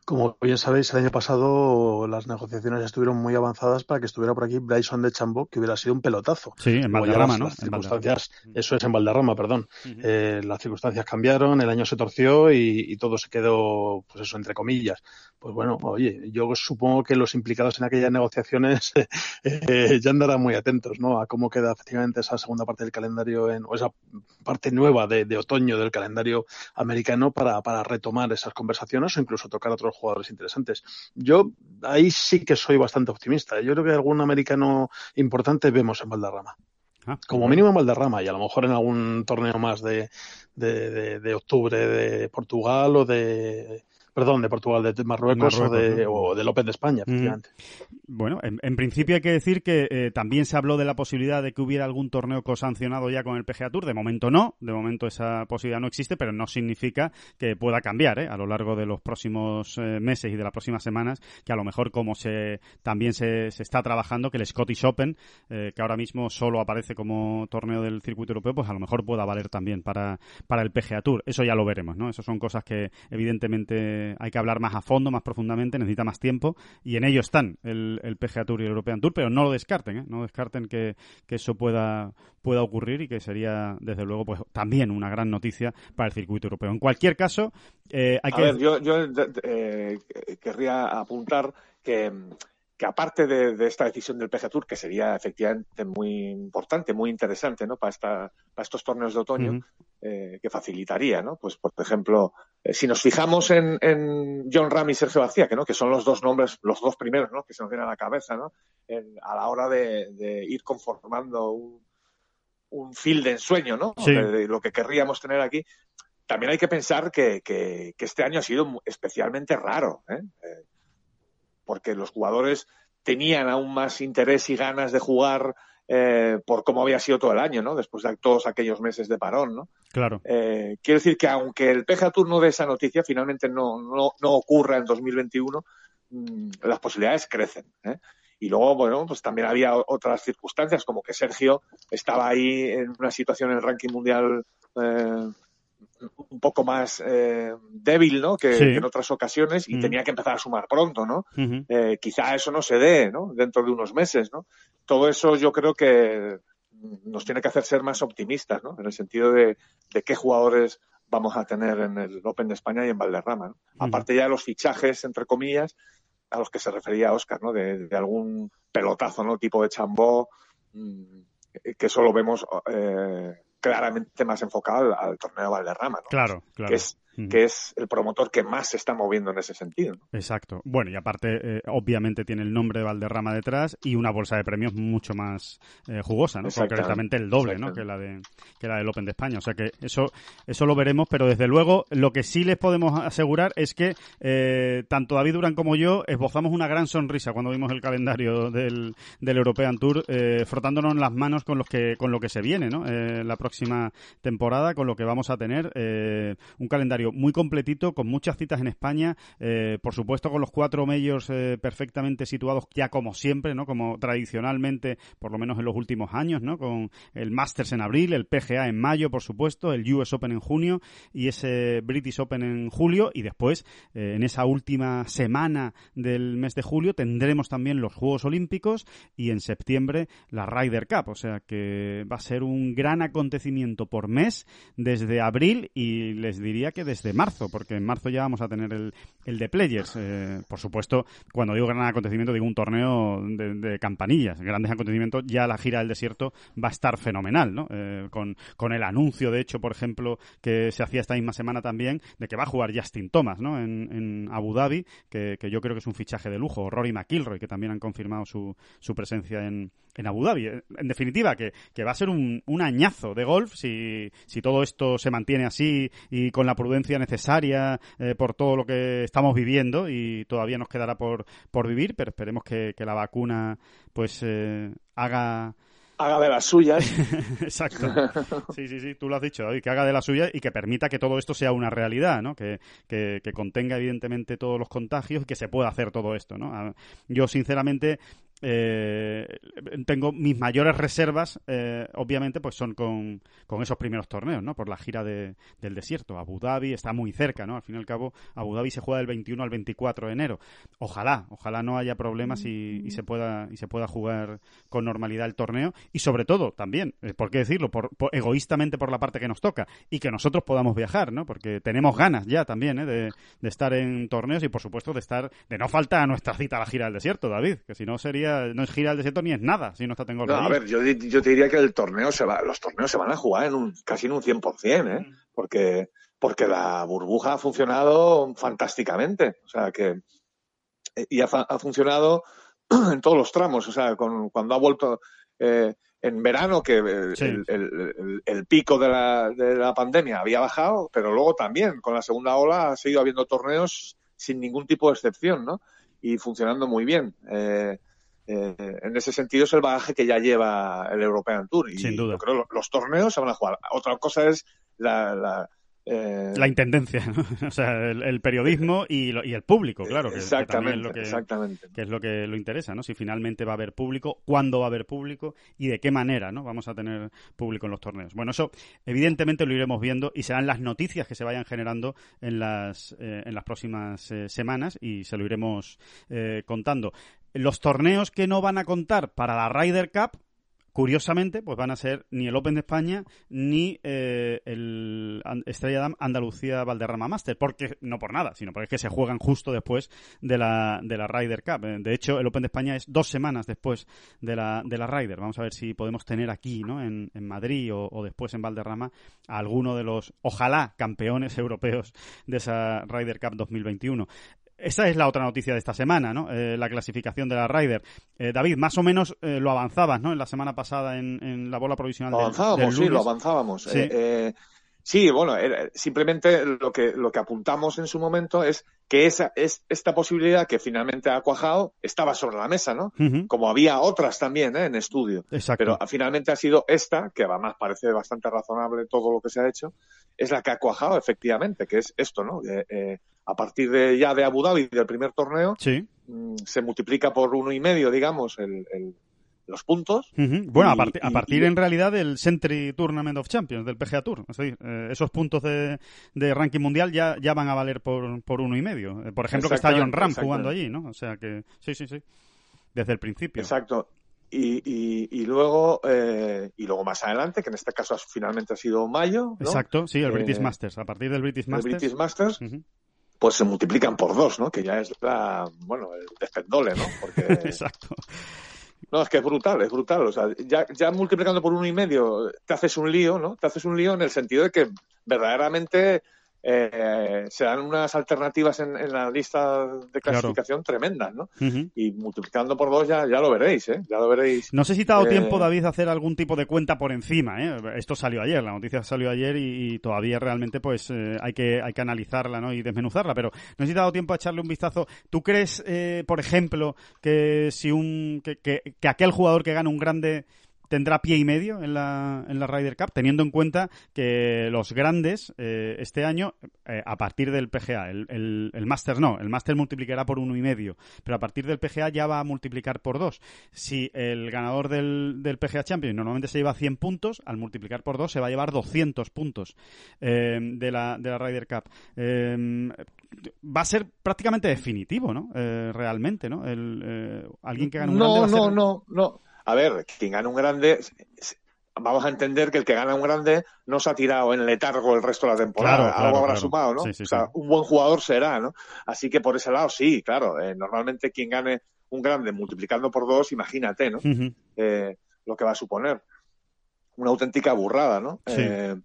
Como bien sabéis, el año pasado las negociaciones estuvieron muy avanzadas para que estuviera por aquí Bryson de Chambó, que hubiera sido un pelotazo. Sí, en Valderrama, ¿no? circunstancias, eso es en Valderrama, perdón. eh, las circunstancias cambiaron, el año se torció y, y, todo se quedó, pues eso, entre comillas. Pues bueno, oye, yo supongo que los implicados en aquellas negociaciones eh, ya andarán muy atentos, ¿no? A cómo queda efectivamente esa segunda parte del calendario, en, o esa parte nueva de, de otoño del calendario americano para, para retomar esas conversaciones o incluso tocar otros jugadores interesantes. Yo ahí sí que soy bastante optimista. Yo creo que algún americano importante vemos en Valderrama. Ah, Como mínimo en Valderrama y a lo mejor en algún torneo más de, de, de, de octubre de Portugal o de, perdón, de Portugal, de Marruecos, Marruecos o, de, ¿no? o del Open de España, efectivamente. Mm. Bueno, en, en, principio hay que decir que eh, también se habló de la posibilidad de que hubiera algún torneo cosancionado ya con el PGA Tour. De momento no, de momento esa posibilidad no existe, pero no significa que pueda cambiar ¿eh? a lo largo de los próximos eh, meses y de las próximas semanas, que a lo mejor como se también se, se está trabajando, que el Scottish Open, que ahora mismo solo aparece como torneo del circuito europeo, pues a lo mejor pueda valer también para, para el PGA Tour. Eso ya lo veremos, ¿no? Eso son cosas que evidentemente hay que hablar más a fondo, más profundamente, necesita más tiempo y en ello están el, el PGA Tour y el European Tour, pero no lo descarten, ¿eh? no descarten que, que, eso pueda, pueda ocurrir y que sería, desde luego, pues también una gran noticia para el circuito europeo. En cualquier caso, eh, hay a que... Ver, yo, yo eh, querría apuntar que que aparte de, de, esta decisión del PGA Tour, que sería efectivamente muy importante, muy interesante, ¿no? Para, esta, para estos torneos de otoño, uh -huh. eh, que facilitaría, ¿no? Pues, por ejemplo, eh, si nos fijamos en, en, John Ram y Sergio García, que, ¿no? Que son los dos nombres, los dos primeros, ¿no? Que se nos vienen a la cabeza, ¿no? En, a la hora de, de ir conformando un, un field de ensueño, ¿no? Sí. De, de, lo que querríamos tener aquí. También hay que pensar que, que, que este año ha sido especialmente raro, ¿eh? eh porque los jugadores tenían aún más interés y ganas de jugar eh, por cómo había sido todo el año, ¿no? Después de todos aquellos meses de parón, ¿no? Claro. Eh, quiero decir que aunque el PGA Tour no dé esa noticia, finalmente no, no, no ocurra en 2021, mmm, las posibilidades crecen, ¿eh? Y luego, bueno, pues también había otras circunstancias, como que Sergio estaba ahí en una situación en el ranking mundial eh, un poco más eh, débil, ¿no? Que, sí. que, en otras ocasiones y mm. tenía que empezar a sumar pronto, ¿no? Uh -huh. eh, quizá eso no se dé, ¿no? Dentro de unos meses, ¿no? Todo eso yo creo que nos tiene que hacer ser más optimistas, ¿no? En el sentido de, de qué jugadores vamos a tener en el Open de España y en Valderrama, ¿no? Uh -huh. Aparte ya de los fichajes, entre comillas, a los que se refería Oscar, ¿no? De, de algún pelotazo, ¿no? Tipo de Chambó, mmm, que solo vemos eh, claramente más enfocado al, al torneo de Valderrama, ¿no? Claro, claro. Que es que es el promotor que más se está moviendo en ese sentido. ¿no? Exacto. Bueno, y aparte, eh, obviamente tiene el nombre de Valderrama detrás y una bolsa de premios mucho más eh, jugosa, ¿no? Concretamente el doble, ¿no? Que la, de, que la del Open de España. O sea que eso, eso lo veremos, pero desde luego lo que sí les podemos asegurar es que eh, tanto David Durán como yo esbozamos una gran sonrisa cuando vimos el calendario del, del European Tour, eh, frotándonos las manos con, los que, con lo que se viene, ¿no? Eh, la próxima temporada, con lo que vamos a tener un calendario muy completito, con muchas citas en España, eh, por supuesto con los cuatro majors eh, perfectamente situados ya como siempre, ¿no? Como tradicionalmente, por lo menos en los últimos años, ¿no? Con el Masters en abril, el PGA en mayo, por supuesto, el US Open en junio y ese British Open en julio y después, eh, en esa última semana del mes de julio, tendremos también los Juegos Olímpicos y en septiembre la Ryder Cup, o sea que va a ser un gran acontecimiento por mes desde abril y les diría que desde marzo, porque en marzo ya vamos a tener el, el de Players. Eh, por supuesto, cuando digo gran acontecimiento, digo un torneo de, de, campanillas, grandes acontecimientos. Ya la gira del desierto va a estar fenomenal, ¿no? Eh, con, con, el anuncio, de hecho, por ejemplo, que se hacía esta misma semana también, de que va a jugar Justin Thomas, ¿no? En, en Abu Dhabi, que, que, yo creo que es un fichaje de lujo. Rory McIlroy, que también han confirmado su, su presencia en, en Abu Dhabi. En definitiva, que, que va a ser un, un añazo de golf si, si todo esto se mantiene así y con la prudencia necesaria eh, por todo lo que estamos viviendo y todavía nos quedará por, por vivir, pero esperemos que, que la vacuna pues eh, haga haga de las suyas. Exacto. Sí, sí, sí, tú lo has dicho, David, que haga de las suyas y que permita que todo esto sea una realidad, ¿no? Que, que, que, contenga evidentemente todos los contagios y que se pueda hacer todo esto, ¿no? Yo, sinceramente, eh, tengo mis mayores reservas, eh, obviamente, pues son con, esos primeros torneos, ¿no? Por la gira de, del desierto. Abu Dhabi está muy cerca, ¿no? Al fin y al cabo, Abu Dhabi se juega del 21 al 24 de enero. Ojalá, ojalá no haya problemas y, se pueda y se pueda jugar con normalidad el torneo y sobre todo también, eh, ¿por qué decirlo? Por, egoístamente por la parte que nos toca y que nosotros podamos viajar, ¿no? Porque tenemos ganas ya también, ¿eh? de, de estar en torneos y por supuesto de estar de no falta a nuestra cita a la gira del desierto, David, que si no sería no es gira del desierto ni es nada si no está tengo no, a ver, yo, yo, te diría que el torneo se va, los torneos se van a jugar en un, casi en un 100%, ¿eh? Mm. Porque, porque la burbuja ha funcionado fantásticamente. O sea, que, y ha, funcionado en todos los tramos. O sea, con, cuando ha vuelto eh, en verano, que el, el, pico de la, de la pandemia había bajado, pero luego también con la segunda ola ha seguido habiendo torneos sin ningún tipo de excepción, ¿no? Y funcionando muy bien. Eh, eh, en ese sentido es el bagaje que ya lleva el European Tour. Y Sin duda. Yo creo que los torneos se van a jugar. Otra cosa es la, eh, la intendencia, o sea, el, periodismo y, y, el público, claro, que, exactamente, es lo que, exactamente. que es lo que lo interesa, ¿no? Si finalmente va a haber público, cuándo va a haber público y de qué manera, ¿no? Vamos a tener público en los torneos. Bueno, eso evidentemente lo iremos viendo y serán las noticias que se vayan generando en las eh, en las próximas eh, semanas y se lo iremos contando. Los torneos que no van a contar para la Ryder Cup curiosamente, pues van a ser ni el Open de España ni eh, el Estrella Damm Andalucía Valderrama Master, porque no por nada, sino porque es que se juegan justo después de la, de la Ryder Cup. Eh, de hecho, el Open de España es dos semanas después de la, de la Ryder. Vamos a ver si podemos tener aquí, ¿no? En, en Madrid o, o, después en Valderrama a alguno de los, ojalá, campeones europeos de esa Ryder Cup 2021. Esa es la otra noticia de esta semana, ¿no? Eh, la clasificación de la Ryder. Eh, David, más o menos eh, lo avanzabas, ¿no? En la semana pasada en, la bola provisional. Lo avanzábamos, sí, lo avanzábamos. Sí, sí bueno, simplemente lo que, lo que apuntamos en su momento es que esa, es, esta posibilidad que finalmente ha cuajado estaba sobre la mesa, ¿no? Como había otras también en estudio. Exacto. Pero finalmente ha sido esta, que además parece bastante razonable todo lo que se ha hecho, es la que ha cuajado efectivamente, que es esto, ¿no? a partir de ya de Abu Dhabi, del primer torneo, mm, se multiplica por uno y medio, digamos, el, los puntos. Bueno, a, partir en realidad del Century Tournament of Champions, del PGA Tour. Eh, esos puntos de, ranking mundial ya, ya van a valer por, por uno y medio. Eh, por ejemplo, que está John Ram jugando allí, ¿no? O sea que, sí, sí, sí. Desde el principio. Exacto. Y, y, luego eh, y luego más adelante, que en este caso finalmente ha sido mayo. Exacto, sí, el British Masters. A partir del British Masters. El British Masters pues se multiplican por dos, ¿no? Que ya es la, bueno, el despendole, ¿no? Porque... Exacto. No, es que es brutal, es brutal. O sea, ya, ya multiplicando por uno y medio te haces un lío, ¿no? Te haces un lío en el sentido de que verdaderamente eh, se dan unas alternativas en, la lista de clasificación tremendas, ¿no? Y multiplicando por dos ya, ya lo veréis, ¿eh? Ya lo veréis. No sé si te ha dado tiempo, eh, David, hacer algún tipo de cuenta por encima, ¿eh? Esto salió ayer, la noticia salió ayer y, todavía realmente pues eh, hay que hay que analizarla, ¿no? Y desmenuzarla, pero no sé si te ha dado tiempo a echarle un vistazo. ¿Tú crees, eh, por ejemplo, que si un que, que, que aquel jugador que gana un grande tendrá pie y medio en la, en la Ryder Cup, teniendo en cuenta que los grandes eh, este año, eh, a partir del PGA, el, el, el Master no, el Master multiplicará por uno y medio, pero a partir del PGA ya va a multiplicar por dos. Si el ganador del, del PGA Champions normalmente se lleva 100 puntos, al multiplicar por dos se va a llevar 200 puntos eh, de, la, de la Ryder Cup. va a ser prácticamente definitivo, ¿no? realmente, ¿no? El, alguien que gane un no, grande no, no, no a ver, quien gana un grande, vamos a entender que el que gana un grande no se ha tirado en letargo el resto de la temporada. Algo habrá sumado, ¿no? o sea, un buen jugador será, ¿no? Así que por ese lado, sí, claro. Eh, normalmente quien gane un grande multiplicando por dos, imagínate, ¿no? Eh, lo que va a suponer. Una auténtica burrada, ¿no? Eh,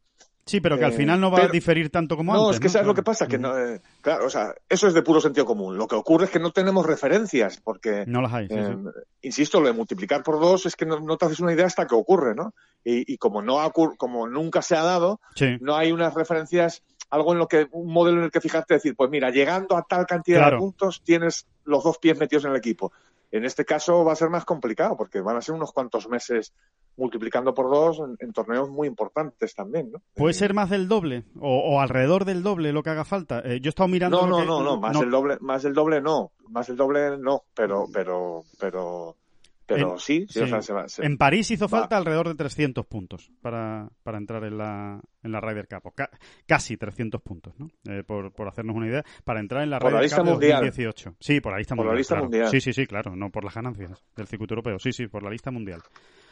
Sí, pero que al final no va a diferir tanto como antes. No, es que sabes lo que pasa, que no, eh, claro, o sea, eso es de puro sentido común. Lo que ocurre es que no tenemos referencias, porque, no las hay, eh, insisto, lo de multiplicar por dos es que no, te haces una idea hasta que ocurre, ¿no? Y, y como no como nunca se ha dado, no hay unas referencias, algo en lo que, un modelo en el que fijarte decir, pues mira, llegando a tal cantidad de puntos tienes los dos pies metidos en el equipo. En este caso va a ser más complicado porque van a ser unos cuantos meses multiplicando por dos en, torneos muy importantes también, ¿no? ¿Puede eh, ser más del doble o, alrededor del doble lo que haga falta? Eh, yo he estado mirando... No, no, no, no, más del doble, más del doble no, más del doble no, pero, pero, pero Pero En- sí, sí, o sea, se va- se- En París hizo Va. falta alrededor de 300 puntos para, para entrar en la, en la Ryder Cup. o ca- casi 300 puntos, ¿no? Eh, por, por hacernos una idea. Para entrar en la Por la Ryder lista Cup de mundial. 2018. Sí, por la lista Por la lista claro. mundial. Sí, sí, sí, claro. No por las ganancias del circuito europeo. Sí, sí, por la lista mundial.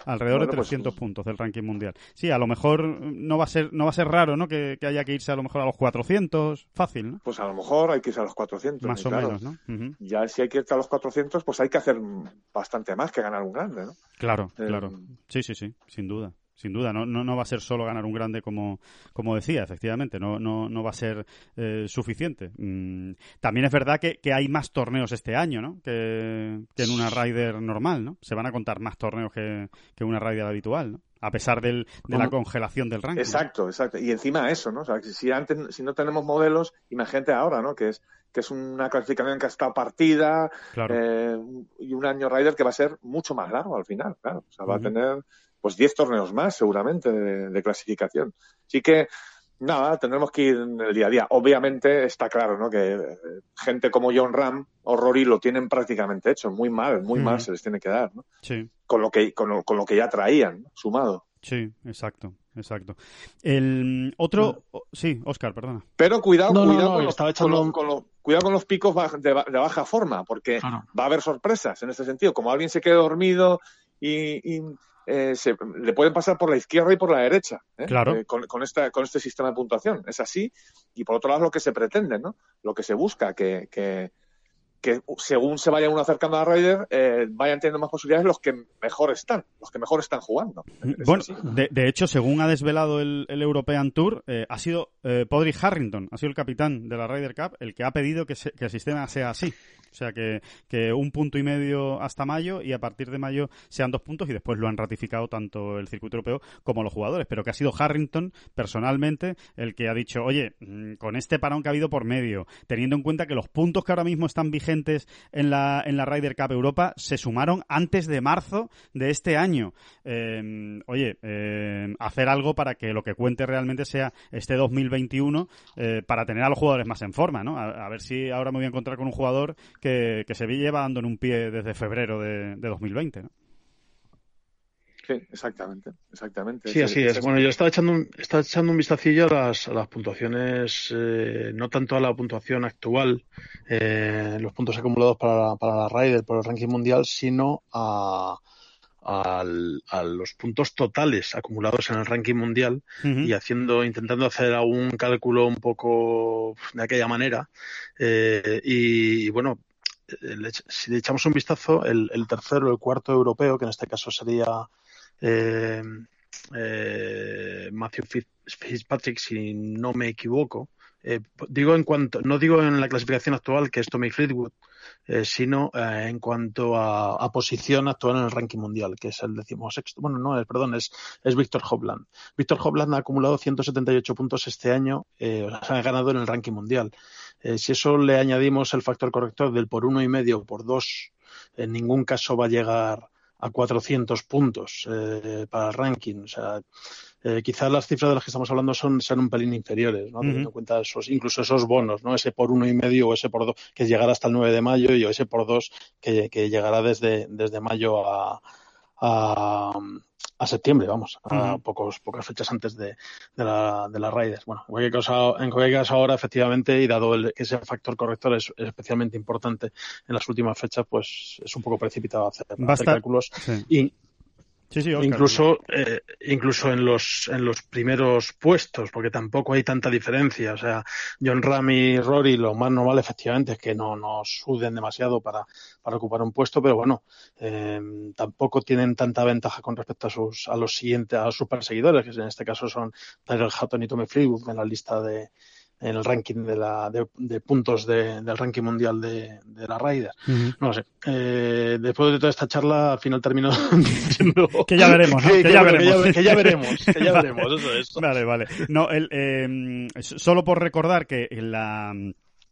Alrededor Bueno, de pues, 300 puntos del ranking mundial. Sí, a lo mejor no va a ser, no va a ser raro, ¿no? Que, que haya que irse a lo mejor a los 400. Fácil, ¿no? Pues a lo mejor hay que irse a los 400. Más o claro, menos, ¿no? Ya si hay que irse a los 400, pues hay que hacer bastante más que ganar un grande, ¿no? Claro, Eh, claro. Sí, sí, sí, sin duda. Sin duda, no, no, no va a ser solo ganar un grande como, como decía, efectivamente, no, no, no va a ser eh, suficiente. Mm, también es verdad que, que hay más torneos este año, ¿no? Que, que en una Ryder normal, ¿no? Se van a contar más torneos que, que una Ryder habitual, ¿no? A pesar del, de la congelación del ranking. Exacto, exacto. Y encima eso, ¿no? O sea, si antes, si no tenemos modelos, imagínate ahora, ¿no? Que es, que es una clasificación que ha estado partida, Claro. eh, y un año Ryder que va a ser mucho más largo al final, claro. O sea, va a tener pues 10 torneos más seguramente de, de clasificación. Así que, nada, tendremos que ir en el día a día. Obviamente está claro, ¿no? Que eh, gente como John Ram o Rory lo tienen prácticamente hecho. Muy mal, muy mal se les tiene que dar, ¿no? Sí. Con lo que, con lo, con lo que ya traían, ¿no? sumado. Sí, exacto, exacto. El otro, sí, Oscar, perdona. Pero cuidado, No, cuidado, con, los, con con cuidado con picos de, de baja forma, porque Claro. va a haber sorpresas en este sentido. Como alguien se quede dormido y, y, eh, se- le pueden pasar por la izquierda y por la derecha ¿eh? Claro. Eh, con, con esta, con este sistema de puntuación. Es así. Y por otro lado, lo que se pretende, ¿no? Lo que se busca, que, que, que según se vaya uno acercando a Ryder, eh, vayan teniendo más posibilidades los que mejor están, los que mejor están jugando. Es Bueno, de, de hecho, según ha desvelado el, el European Tour, eh, ha sido eh, Podrick Harrington, ha sido el capitán de la Ryder Cup, el que ha pedido que, se- que el sistema sea así. O sea, que, que un punto y medio hasta mayo y a partir de mayo sean dos puntos y después lo han ratificado tanto el circuito europeo como los jugadores. Pero que ha sido Harrington, personalmente, el que ha dicho, oye, mm, con este parón que ha habido por medio, teniendo en cuenta que los puntos que ahora mismo están vigentes en la, en la Ryder Cup Europa se sumaron antes de marzo de este año. Eh, oye, eh, hacer algo para que lo que cuente realmente sea este 2021 eh, para tener a los jugadores más en forma, ¿no? A, a ver si ahora me voy a encontrar con un jugador que, que se lleva dando en un pie desde febrero de, de 2020, ¿no? Sí, exactamente, exactamente. Sí, así es. Bueno, yo estaba echando un, estaba echando un vistacillo a las, a las puntuaciones, eh, no tanto a la puntuación actual, eh, los puntos acumulados para, para la Ryder por el ranking mundial, sino a, al- a los puntos totales acumulados en el ranking mundial y haciendo, intentando hacer algún cálculo un poco de aquella manera. Eh, y, y bueno, eh, si le echamos un vistazo, el, el tercero, el cuarto europeo, que en este caso sería eh, eh, Matthew Fitz- Fitzpatrick, si no me equivoco. Eh, digo en cuanto, no digo en la clasificación actual, que es Tommy Fleetwood, eh, sino en cuanto a, posición actual en el ranking mundial, que es el decimosexto. Bueno, no, es, perdón, es, es Víctor Hovland. Víctor Hovland ha acumulado 178 puntos este año, ha ganado en el ranking mundial. Si eso le añadimos el factor corrector del por uno y medio por dos, en ningún caso va a llegar a 400 puntos eh, para el ranking. O sea, eh, quizás las cifras de las que estamos hablando son sean un pelín inferiores, ¿no? Teniendo en cuenta esos, incluso esos bonos, ¿no? Ese por uno y medio o ese por dos que llegará hasta el 9 de mayo y o ese por dos que, que llegará desde, desde mayo a, a, a septiembre, vamos, a pocos, pocas fechas antes de, de la, de la Raiders. Bueno, en cualquier, caso, en cualquier caso ahora, efectivamente, y dado el, que ese factor corrector es, es especialmente importante en las últimas fechas, pues es un poco precipitado hacer, hacer cálculos. Sí, Y, sí, sí, Óscar. incluso eh, incluso en los en los primeros puestos porque tampoco hay tanta diferencia o sea John Ram y Rory lo más normal efectivamente es que no nos suden demasiado para, para ocupar un puesto pero bueno eh, tampoco tienen tanta ventaja con respecto a sus a los siguientes a sus perseguidores que en este caso son Tyler Hatton y Tommy Fleetwood en la lista de en el ranking de, la, de, de puntos de- del ranking mundial de, de la Ryder. Ujú. No lo sé. Eh, después de toda esta charla, al final termino diciendo Que ya veremos, ¿no? Que ya bueno, veremos. Que ya, que ya veremos, Vale. eso es. Vale, vale. No, el, eh, solo por recordar que la,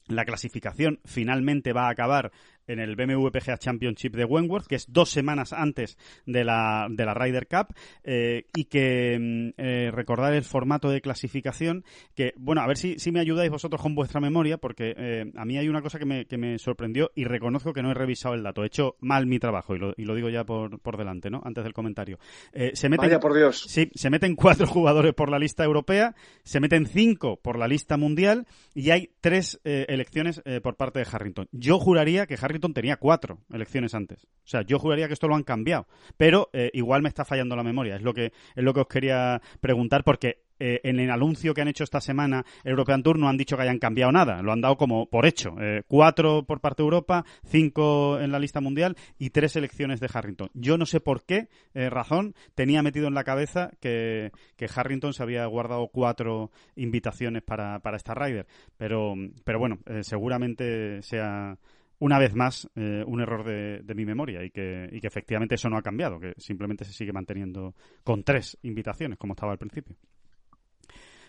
la clasificación finalmente va a acabar en el BMW PGA Championship de Wentworth, que es dos semanas antes de la, de la Ryder Cup, eh, y que mm, eh, recordar el formato de clasificación, que, bueno, a ver si, si me ayudáis vosotros con vuestra memoria, porque eh, a mí hay una cosa que me, que me sorprendió y reconozco que no he revisado el dato. He hecho mal mi trabajo y lo, y lo digo ya por, por delante, ¿no? Antes del comentario. Eh, se meten, Vaya por Dios. Sí, se meten cuatro jugadores por la lista europea, se meten cinco por la lista mundial y hay tres elecciones por parte de Harrington. Yo juraría que Harrington tenía cuatro elecciones antes. O sea, yo juraría que esto lo han cambiado. Pero eh, igual me está fallando la memoria. Es lo que, es lo que os quería preguntar porque eh, en el anuncio que han hecho esta semana European Tour no han dicho que hayan cambiado nada, lo han dado como por hecho. Eh, cuatro por parte de Europa, cinco en la lista mundial y tres elecciones de Harrington. Yo no sé por qué razón tenía metido en la cabeza que, que Harrington se había guardado cuatro invitaciones para, para esta Ryder, pero, pero bueno, seguramente sea una vez más eh, un error de, de mi memoria y que, y que efectivamente eso no ha cambiado, que simplemente se sigue manteniendo con tres invitaciones como estaba al principio.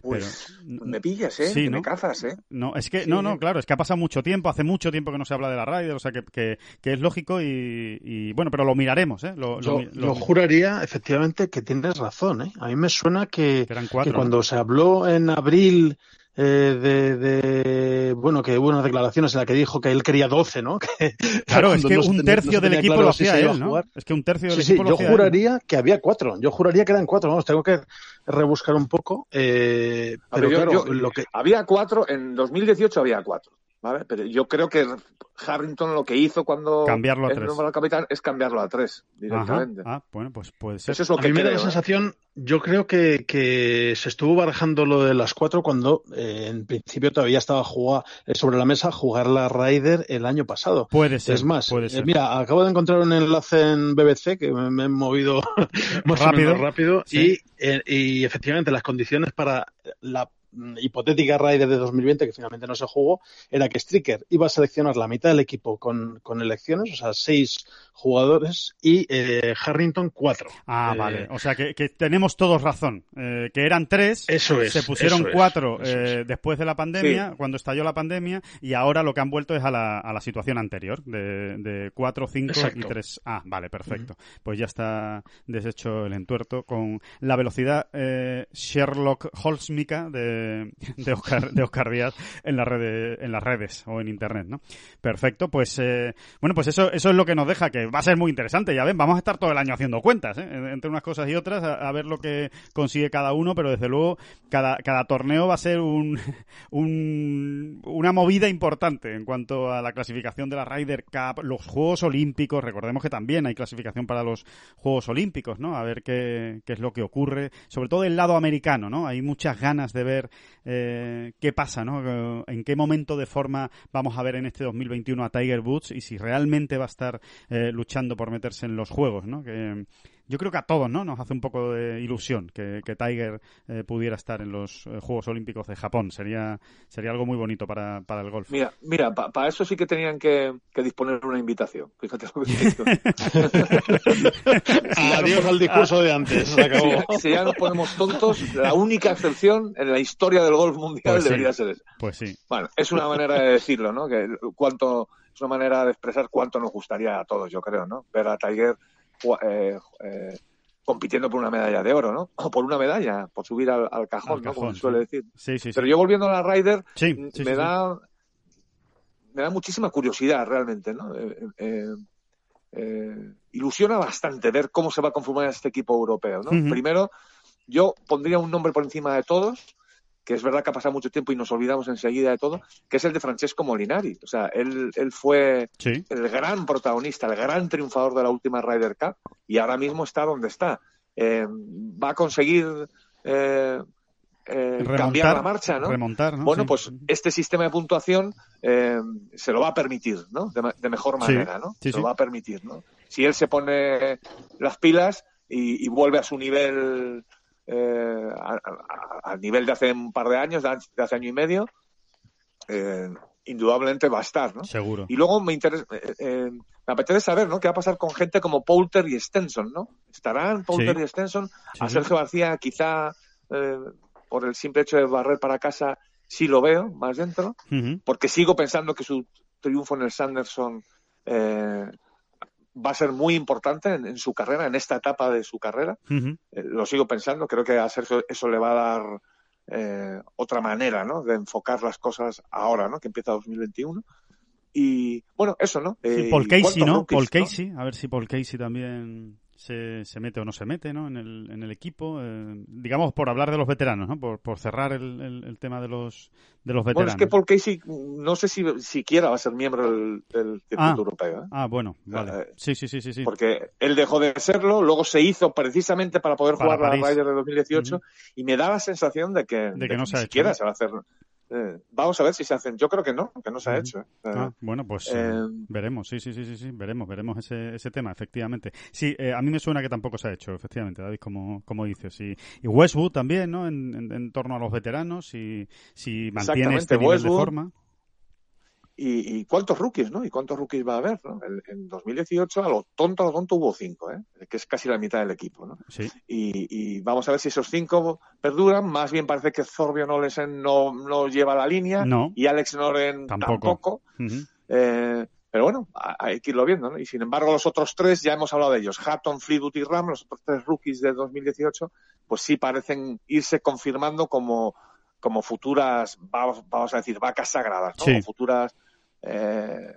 Pues Pero- me pillas, ¿eh? Sí, ¿no? Me cazas, ¿eh? No, es que, Sí, no, no, claro, es que ha pasado mucho tiempo, hace mucho tiempo que no se habla de la Ryder, o sea que, que, que es lógico y, y, bueno, pero lo miraremos, ¿eh? Lo, Yo, mi- lo- yo juraría, efectivamente, que tienes razón. ¿eh? A mí me suena que, que eran cuatro. que cuando se habló en abril eh, de, de- bueno, que hubo unas declaraciones en las que dijo que él quería 12, ¿no? Que- Claro, es que no un no tercio del equipo claro lo hacía él. Es que un tercio del Sí, sí, equipo lo yo hacía él. juraría que había cuatro. Yo juraría que eran cuatro. Vamos, tengo que rebuscar un poco. eh, pero ver, yo- claro, yo- lo que Había cuatro, en 2018 había cuatro, ¿vale? Pero yo creo que Harrington lo que hizo cuando Cambiarlo a es tres. nombrado capitán es cambiarlo a tres Ajá. directamente. Ah, bueno, pues puede ser. Eso es lo a que mí me da creo. la ¿eh? sensación, yo creo que, que se estuvo barajando lo de las cuatro cuando eh, en principio todavía estaba jugada, eh, sobre la mesa jugar la Ryder el año pasado. Puede ser. es más, puede eh, ser. mira, acabo de encontrar un enlace en BBC que me, me he movido más Rápido. o menos rápido Sí. y, eh, y efectivamente las condiciones para la hipotética Ryder de 2020 que finalmente no se jugó era que Stricker iba a seleccionar la mitad del equipo con, con elecciones, o sea, seis jugadores y eh, Harrington cuatro. Ah, Eh, vale. O sea que, que tenemos todos razón. Eh, que eran tres. Eso es. se pusieron eso es, cuatro eso es. eh, después de la pandemia, cuando estalló la pandemia, y ahora lo que han vuelto es a la, a la situación anterior, de, de cuatro, cinco y tres. Ah, vale, perfecto. Pues ya está deshecho el entuerto con la velocidad eh, Sherlock Holmesmica de, de, Oscar, de Oscar Díaz en, la red, en las redes o en internet, ¿no? Perfecto, pues eh, bueno, pues eso, eso es lo que nos deja, que va a ser muy interesante, ya ven, vamos a estar todo el año haciendo cuentas, ¿eh? entre unas cosas y otras, a, ver lo que consigue cada uno, pero desde luego cada, cada torneo va a ser un, un, una movida importante en cuanto a la clasificación de la Ryder Cup, los Juegos Olímpicos, recordemos que también hay clasificación para los Juegos Olímpicos, ¿no? A ver qué, qué es lo que ocurre, sobre todo del lado americano, ¿no? Hay muchas ganas de ver eh, qué pasa, ¿no? En qué momento de forma vamos a ver en este 2021 a Tiger Woods y si realmente va a estar eh, luchando por meterse en los Juegos, ¿no? Que, yo creo que a todos, ¿no? Nos hace un poco de ilusión que, que Tiger eh, pudiera estar en los eh, Juegos Olímpicos de Japón. Sería, sería algo muy bonito para, para el golf. Mira, mira, para eso sí que tenían que, que disponer una invitación. Fíjate lo que. Adiós al discurso de antes. Se acabó. Si, si ya nos ponemos tontos, la única excepción en la historia del golf mundial Pues sí. debería ser esa. Pues sí. Bueno, es una manera de decirlo, ¿no? Que cuánto, es una manera de expresar cuánto nos gustaría a todos, yo creo, ¿no? Ver a Tiger eh, eh, compitiendo por una medalla de oro, ¿no? O por una medalla, por subir al, al cajón, Al ¿no? Como se suele sí. decir. Sí, sí, sí. Pero yo volviendo a la Ryder, Sí, me sí, sí, sí. da me da muchísima curiosidad realmente, ¿no? Eh, eh, ilusiona bastante ver cómo se va a conformar este equipo europeo, ¿no? Primero, yo pondría un nombre por encima de todos, que es verdad que ha pasado mucho tiempo y nos olvidamos enseguida de todo, que es el de Francesco Molinari. O sea, él, él fue Sí. el gran protagonista, el gran triunfador de la última Ryder Cup y ahora mismo está donde está. Eh, va a conseguir eh, eh, Remontar, cambiar la marcha, ¿no? Remontar, ¿no? Bueno, Sí. pues este sistema de puntuación se lo va a permitir, ¿no? De, mejor Sí, manera, ¿no? se lo va a permitir, ¿no? Si él se pone las pilas y, y vuelve a su nivel, eh, al nivel de hace un par de años, de hace año y medio, eh, indudablemente va a estar, ¿no? Seguro. Y luego me interesa, eh, eh, me apetece saber, ¿no? ¿Qué va a pasar con gente como Poulter y Stenson, ¿no? ¿Estarán Poulter Sí. y Stenson? A. Sergio García, quizá por el simple hecho de barrer para casa, sí lo veo más dentro, porque sigo pensando que su triunfo en el Sanderson eh, va a ser muy importante en, su carrera, en esta etapa de su carrera. Eh, lo sigo pensando, creo que a Sergio eso le va a dar eh, otra manera ¿no? de enfocar las cosas ahora, ¿no? que empieza 2021. Y bueno, eso, ¿no? Paul Casey, ¿no? Paul Casey, a ver si Paul Casey también se, se mete o no se mete ¿no? en, el, en el equipo. Eh, digamos, por hablar de los veteranos, ¿no? por, por cerrar el, el, tema de los, de los veteranos. Bueno, es que Paul Casey no sé si siquiera va a ser miembro del, del circuito ah, europeo. ¿eh? Ah, bueno, vale. Eh, sí, sí, sí, sí, sí. Porque él dejó de serlo, luego se hizo precisamente para poder jugar la Ryder de 2018 y me da la sensación de que, de que no se ni siquiera se va a hacer eh, vamos a ver si se hacen. Yo creo que no, que no se ha hecho. ¿eh? Ah, bueno, pues eh, veremos. Sí, sí, sí, sí, sí, veremos, veremos ese, ese tema, efectivamente. Sí, a mí me suena que tampoco se ha hecho, efectivamente, David, como, como dices. Y, y Westwood también, ¿no? En, en, torno a los veteranos, y si mantiene este nivel de forma. Y, cuántos rookies, ¿no? Y cuántos rookies va a haber, ¿no? en 2018, a lo tonto, a lo tonto hubo cinco, ¿eh? Que es casi la mitad del equipo, ¿no? Sí. Y, vamos a ver si esos cinco perduran. Más bien parece que Zorbio Olesen no, no lleva la línea. No. Y Alex Noren tampoco. Eh, pero bueno, hay que irlo viendo, ¿no? Y sin embargo, los otros tres, ya hemos hablado de ellos, Hatton, Fleetwood y Ram, los otros tres rookies de 2018, pues sí parecen irse confirmando como, como futuras, vamos, vamos a decir, vacas sagradas, ¿no? Sí. futuras eh,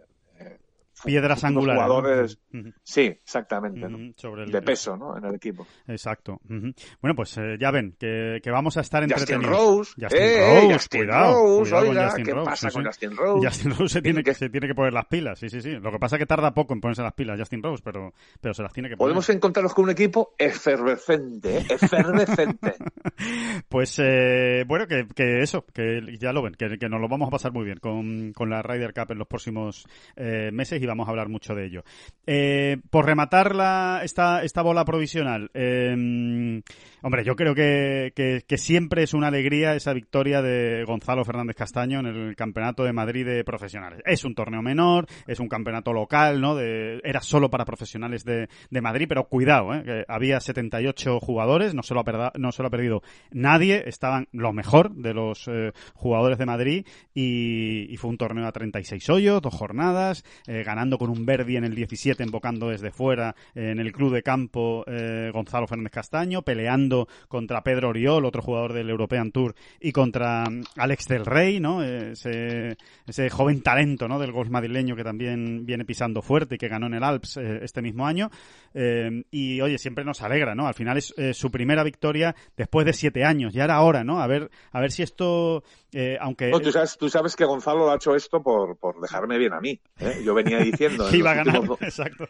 piedras angulares. Jugadores, Sí, exactamente. de peso, ¿no? En el equipo. Exacto. Bueno, pues eh, ya ven que, que, vamos a estar entretenidos. Justin Rose. Justin eh, Rose, Justin cuidado. Rose, cuidado oiga, con Justin ¿qué Rose? pasa sí, con sí. Justin Rose? Justin Rose se tiene, que, se tiene que poner las pilas, sí, sí, sí. Lo que pasa es que tarda poco en ponerse las pilas Justin Rose, pero, pero se las tiene que poner. Podemos encontrarnos con un equipo efervescente, ¿eh? efervescente. pues eh, bueno, que, que, eso, que ya lo ven, que, que, nos lo vamos a pasar muy bien con, con la Ryder Cup en los próximos eh, meses y vamos a hablar mucho de ello. Eh, por rematar la, esta, esta bola provisional, eh, hombre, yo creo que, que, siempre es una alegría esa victoria de Gonzalo Fernández Castaño en el Campeonato de Madrid de Profesionales. Es un torneo menor, es un campeonato local, ¿no? De, era solo para profesionales de, de Madrid, pero cuidado, ¿eh? Que había 78 jugadores, no se, lo ha perda, no se lo ha perdido nadie, estaban lo mejor de los eh, jugadores de Madrid y, y, fue un torneo a 36 hoyos, dos jornadas, eh, ganando con un Verdi en el 17, embocando desde fuera en el club de campo eh, Gonzalo Fernández Castaño, peleando contra Pedro Oriol, otro jugador del European Tour, y contra mm, Alex del Rey, ¿no? Ese, ese joven talento, ¿no? Del golf madrileño que también viene pisando fuerte y que ganó en el Alps eh, este mismo año. Eh, y oye, siempre nos alegra, ¿no? Al final es eh, su primera victoria después de siete años. Ya era hora, ¿no? A ver, a ver si esto, eh, aunque... No, tú, sabes, tú sabes que Gonzalo ha hecho esto por, por dejarme bien a mí. ¿eh? Yo venía diciendo... iba a ganar, exacto.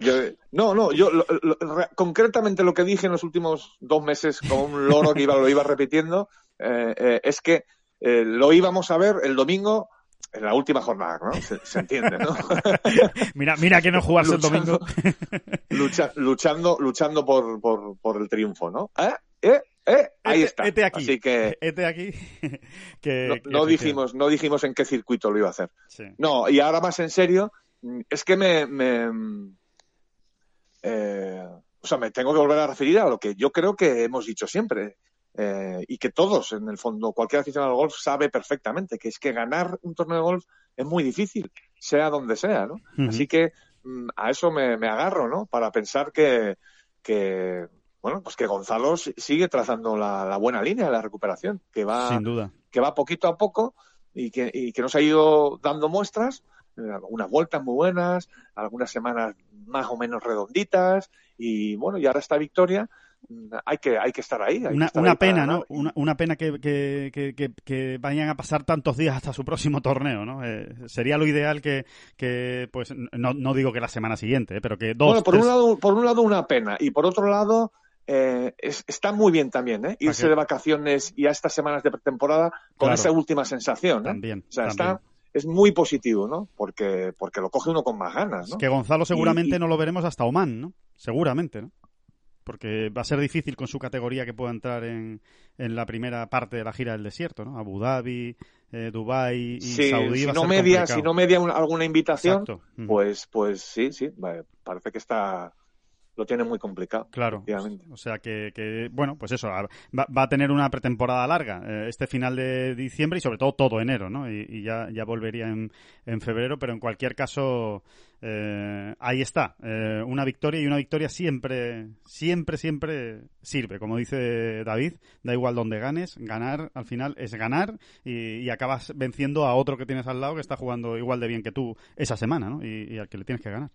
Yo, no, no, yo lo, lo, concretamente lo que dije en los últimos dos meses como un loro que iba, lo iba repitiendo, es que lo íbamos a ver el domingo en la última jornada, ¿no? Se, se entiende, ¿no? mira, mira que no jugarse el domingo. lucha, luchando, luchando por, por, por, el triunfo, ¿no? ¿Eh? ¿Eh? ¿Eh? Ahí este, está. Este aquí. Así que. Este aquí. que, no, que no dijimos, no dijimos en qué circuito lo iba a hacer. Sí. No, y ahora más en serio, es que me. me eh, o sea, me tengo que volver a referir a lo que yo creo que hemos dicho siempre. Eh, y que todos, en el fondo, cualquier aficionado al golf sabe perfectamente, que es que ganar un torneo de golf es muy difícil, sea donde sea, ¿no? Uh -huh. Así que mm, a eso me, me, agarro, ¿no? Para pensar que, que, bueno, pues que Gonzalo sigue trazando la, la, buena línea de la recuperación, que va, Sin duda. que va poquito a poco y que, y que nos ha ido dando muestras, eh, unas vueltas muy buenas, algunas semanas más o menos redonditas, y bueno, y ahora esta victoria, hay que, hay que estar ahí. Hay una, estar una ahí pena, ¿no? Una, una, pena que, que, que, que, vayan a pasar tantos días hasta su próximo torneo, ¿no? Eh, sería lo ideal que, que pues, no, no, digo que la semana siguiente, eh, pero que dos. Bueno, por, tres... un lado, por un lado una pena y por otro lado eh, es, está muy bien también, ¿eh? Irse de vacaciones y a estas semanas de pretemporada con claro. esa última sensación, ¿eh? También. O sea, también. está es muy positivo, ¿no? Porque, porque lo coge uno con más ganas, ¿no? Es que Gonzalo seguramente y, no lo veremos hasta Oman, ¿no? Seguramente, ¿no? porque va a ser difícil con su categoría que pueda entrar en, en la primera parte de la gira del desierto, ¿no? Abu Dhabi, eh, Dubai y sí, Saudí. Si va no a ser media, si no media una, alguna invitación, Exacto. pues, pues sí, sí, parece que está lo tiene muy complicado. Claro. O sea que, que, bueno, pues eso, va, va, a tener una pretemporada larga eh, este final de diciembre y sobre todo todo enero, ¿no? Y, y ya, ya volvería en, en febrero, pero en cualquier caso, eh, ahí está, eh, una victoria y una victoria siempre, siempre, siempre sirve. Como dice David, da igual donde ganes, ganar al final es ganar y, y, acabas venciendo a otro que tienes al lado que está jugando igual de bien que tú esa semana, ¿no? Y, y al que le tienes que ganar.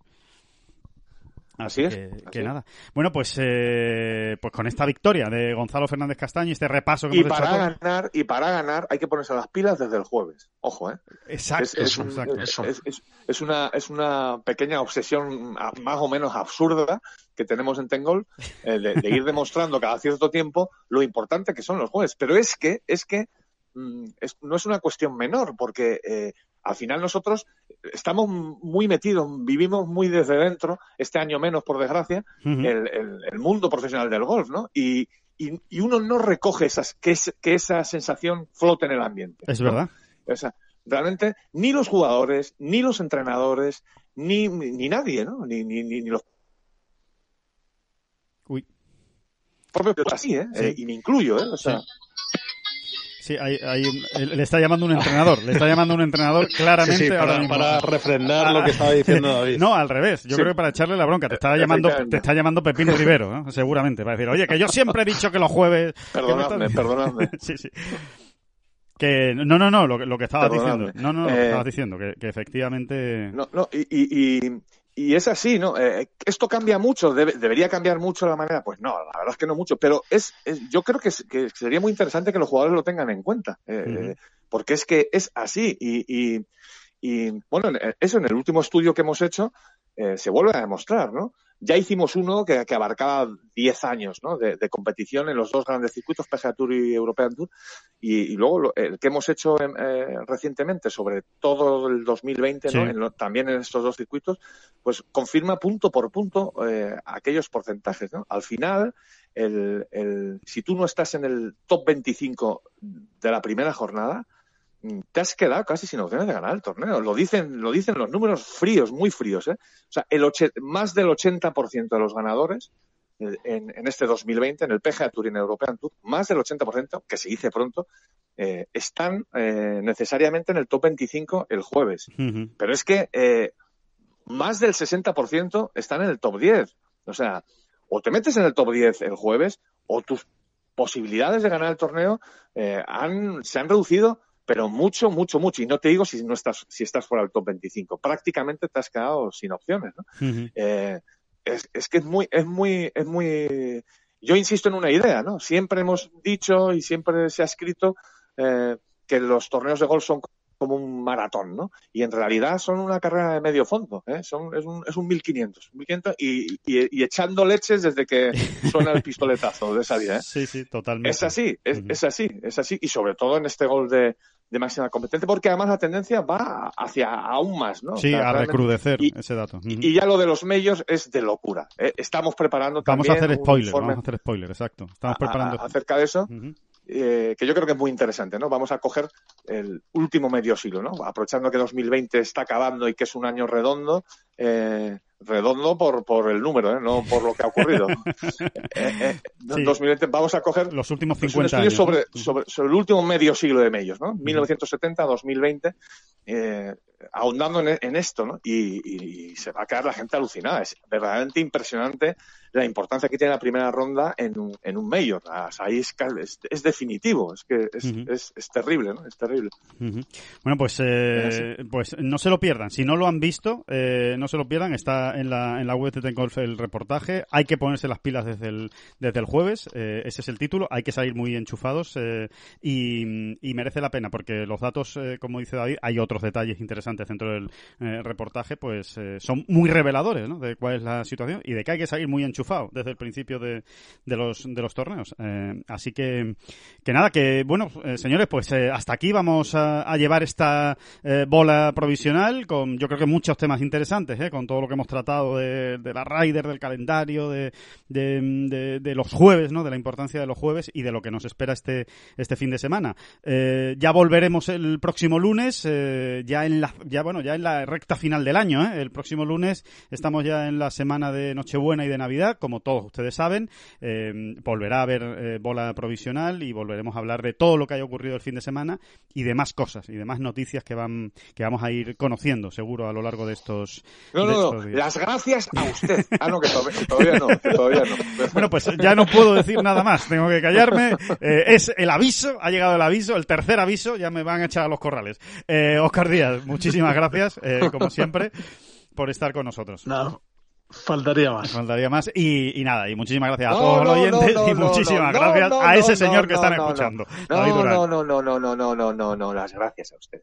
Así, es. Que, nada. Bueno, pues eh, pues con esta victoria de Gonzalo Fernández Castaño y este repaso que y hemos para hecho ganar y para ganar hay que ponerse las pilas desde el jueves. Ojo, ¿eh? Exacto. Es, es, un, exacto. es, es, es, una es una pequeña obsesión más o menos absurda que tenemos en Tengol eh, de, de, ir demostrando cada cierto tiempo lo importante que son los jueves. Pero es que es que mm, no es una cuestión menor porque eh, al final nosotros estamos muy metidos, vivimos muy desde dentro, este año menos, por desgracia, uh -huh. el, el, el, mundo profesional del golf, ¿no? Y, y, y uno no recoge esas, que, es, que, esa sensación flote en el ambiente. Es verdad. O sea, realmente ni los jugadores, ni los entrenadores, ni, ni, nadie, ¿no? Ni, ni, ni, los Uy. propios así, ¿eh? Sí. eh y me incluyo, ¿eh? O sea, sí. Sí, hay, hay un, le está llamando un entrenador, le está llamando un entrenador claramente sí, sí, para, ahora para, refrendar lo que estaba diciendo David. No, al revés, yo creo que para echarle la bronca, te está llamando, te está llamando Pepino Rivero, ¿no? seguramente, para decir, oye, que yo siempre he dicho que los jueves... Perdonadme, estás... perdonadme. sí, sí. Que, no, no, no, lo, lo que estabas diciendo. No, no, lo que estabas diciendo, que, que efectivamente... No, no, y, y, y y es así, ¿no? Eh, esto cambia mucho, debe, debería cambiar mucho la manera. Pues no, la verdad es que no mucho, pero es, es yo creo que, que, sería muy interesante que los jugadores lo tengan en cuenta, eh, uh -huh. porque es que es así y, y, y, bueno, eso en el último estudio que hemos hecho eh, se vuelve a demostrar, ¿no? Ya hicimos uno que, que abarcaba 10 años ¿no? de, de, competición en los dos grandes circuitos, PGA Tour y European Tour, y, y luego lo, el que hemos hecho en, eh, recientemente sobre todo el 2020, sí. ¿no? en lo, también en estos dos circuitos, pues confirma punto por punto eh, aquellos porcentajes. ¿no? Al final, el, el, si tú no estás en el top 25 de la primera jornada, te has quedado casi sin opciones de ganar el torneo. Lo dicen, lo dicen los números fríos, muy fríos. ¿eh? O sea, el más del 80% de los ganadores en, en, este 2020, en el PGA Tour y en el European Tour, más del 80%, que se dice pronto, eh, están eh, necesariamente en el top 25 el jueves. Uh -huh. Pero es que eh, más del 60% están en el top 10. O sea, o te metes en el top 10 el jueves, o tus posibilidades de ganar el torneo eh, han, se han reducido pero mucho, mucho, mucho. Y no te digo si no estás, si estás fuera del top 25. Prácticamente te has quedado sin opciones, ¿no? Uh -huh. eh, es, es, que es muy, es muy, es muy. Yo insisto en una idea, ¿no? Siempre hemos dicho y siempre se ha escrito eh, que los torneos de golf son como un maratón, ¿no? Y en realidad son una carrera de medio fondo, ¿eh? Son, es, un, es un 1500, 1500 y, y, y, echando leches desde que suena el pistoletazo de salida, ¿eh? Sí, sí, totalmente. Es así, es, uh -huh. es así, es así. Y sobre todo en este gol de, de máxima competencia, porque además la tendencia va hacia aún más, ¿no? Sí, o sea, a recrudecer y, ese dato. Uh -huh. y, ya lo de los medios es de locura. ¿eh? Estamos preparando vamos también. A hacer spoiler, vamos a hacer spoiler, exacto. Estamos preparando. A, acerca de eso. Uh -huh. Eh, que yo creo que es muy interesante, ¿no? Vamos a coger el último medio siglo, ¿no? Aprovechando que 2020 está acabando y que es un año redondo, eh, redondo por, por el número, ¿eh? no por lo que ha ocurrido. eh, sí. 2020, vamos a coger los últimos 50 un estudio años, sobre, sobre, sobre, el último medio siglo de medios, ¿no? 1970-2020, eh, ahondando en, en, esto, ¿no? Y, se va a quedar la gente alucinada. Es verdaderamente impresionante la importancia que tiene la primera ronda en un, en un mayor. ahí es, es, es, definitivo, es que es, uh -huh. es, es, terrible, ¿no? Es terrible. Uh -huh. Bueno, pues, eh, pues no se lo pierdan. Si no lo han visto, eh, no se lo pierdan. Está en la, en la web de Ten Golf el reportaje. Hay que ponerse las pilas desde el, desde el jueves. Eh, ese es el título. Hay que salir muy enchufados eh, y, merece la pena porque los datos, eh, como dice David, hay otros detalles interesantes dentro del reportaje, pues son muy reveladores ¿no? de cuál es la situación y de que hay que salir muy enchufado desde el principio de, de los, de los torneos. Así que, que nada, que bueno, señores, pues hasta aquí vamos a, llevar esta bola provisional con yo creo que muchos temas interesantes, eh, con todo lo que hemos tratado de, la Ryder, del calendario, de, los jueves, ¿no? De la importancia de los jueves y de lo que nos espera este, este fin de semana. Eh, ya volveremos el próximo lunes, eh, ya en la, ya bueno, ya en la recta final del año. El próximo lunes estamos ya en la semana de Nochebuena y de Navidad, como todos ustedes saben. Volverá a haber bola provisional y volveremos a hablar de todo lo que haya ocurrido el fin de semana y de más cosas y de más noticias que van que vamos a ir conociendo, seguro, a lo largo de estos. No, no, no. Las gracias a usted. Ah, no, que todavía no. todavía no. Bueno, pues ya no puedo decir nada más. Tengo que callarme. es el aviso, ha llegado el aviso, el tercer aviso, ya me van a echar a los corrales. Eh, Oscar Díaz, muchísimas gracias, eh, como siempre, por estar con nosotros. No, faltaría más. Faltaría más. Y, nada, y muchísimas gracias a todos los oyentes y muchísimas gracias a ese señor que están escuchando. No, no, no, no, no, no, no, no, no, no, las gracias a usted.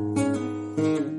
Mm-hmm.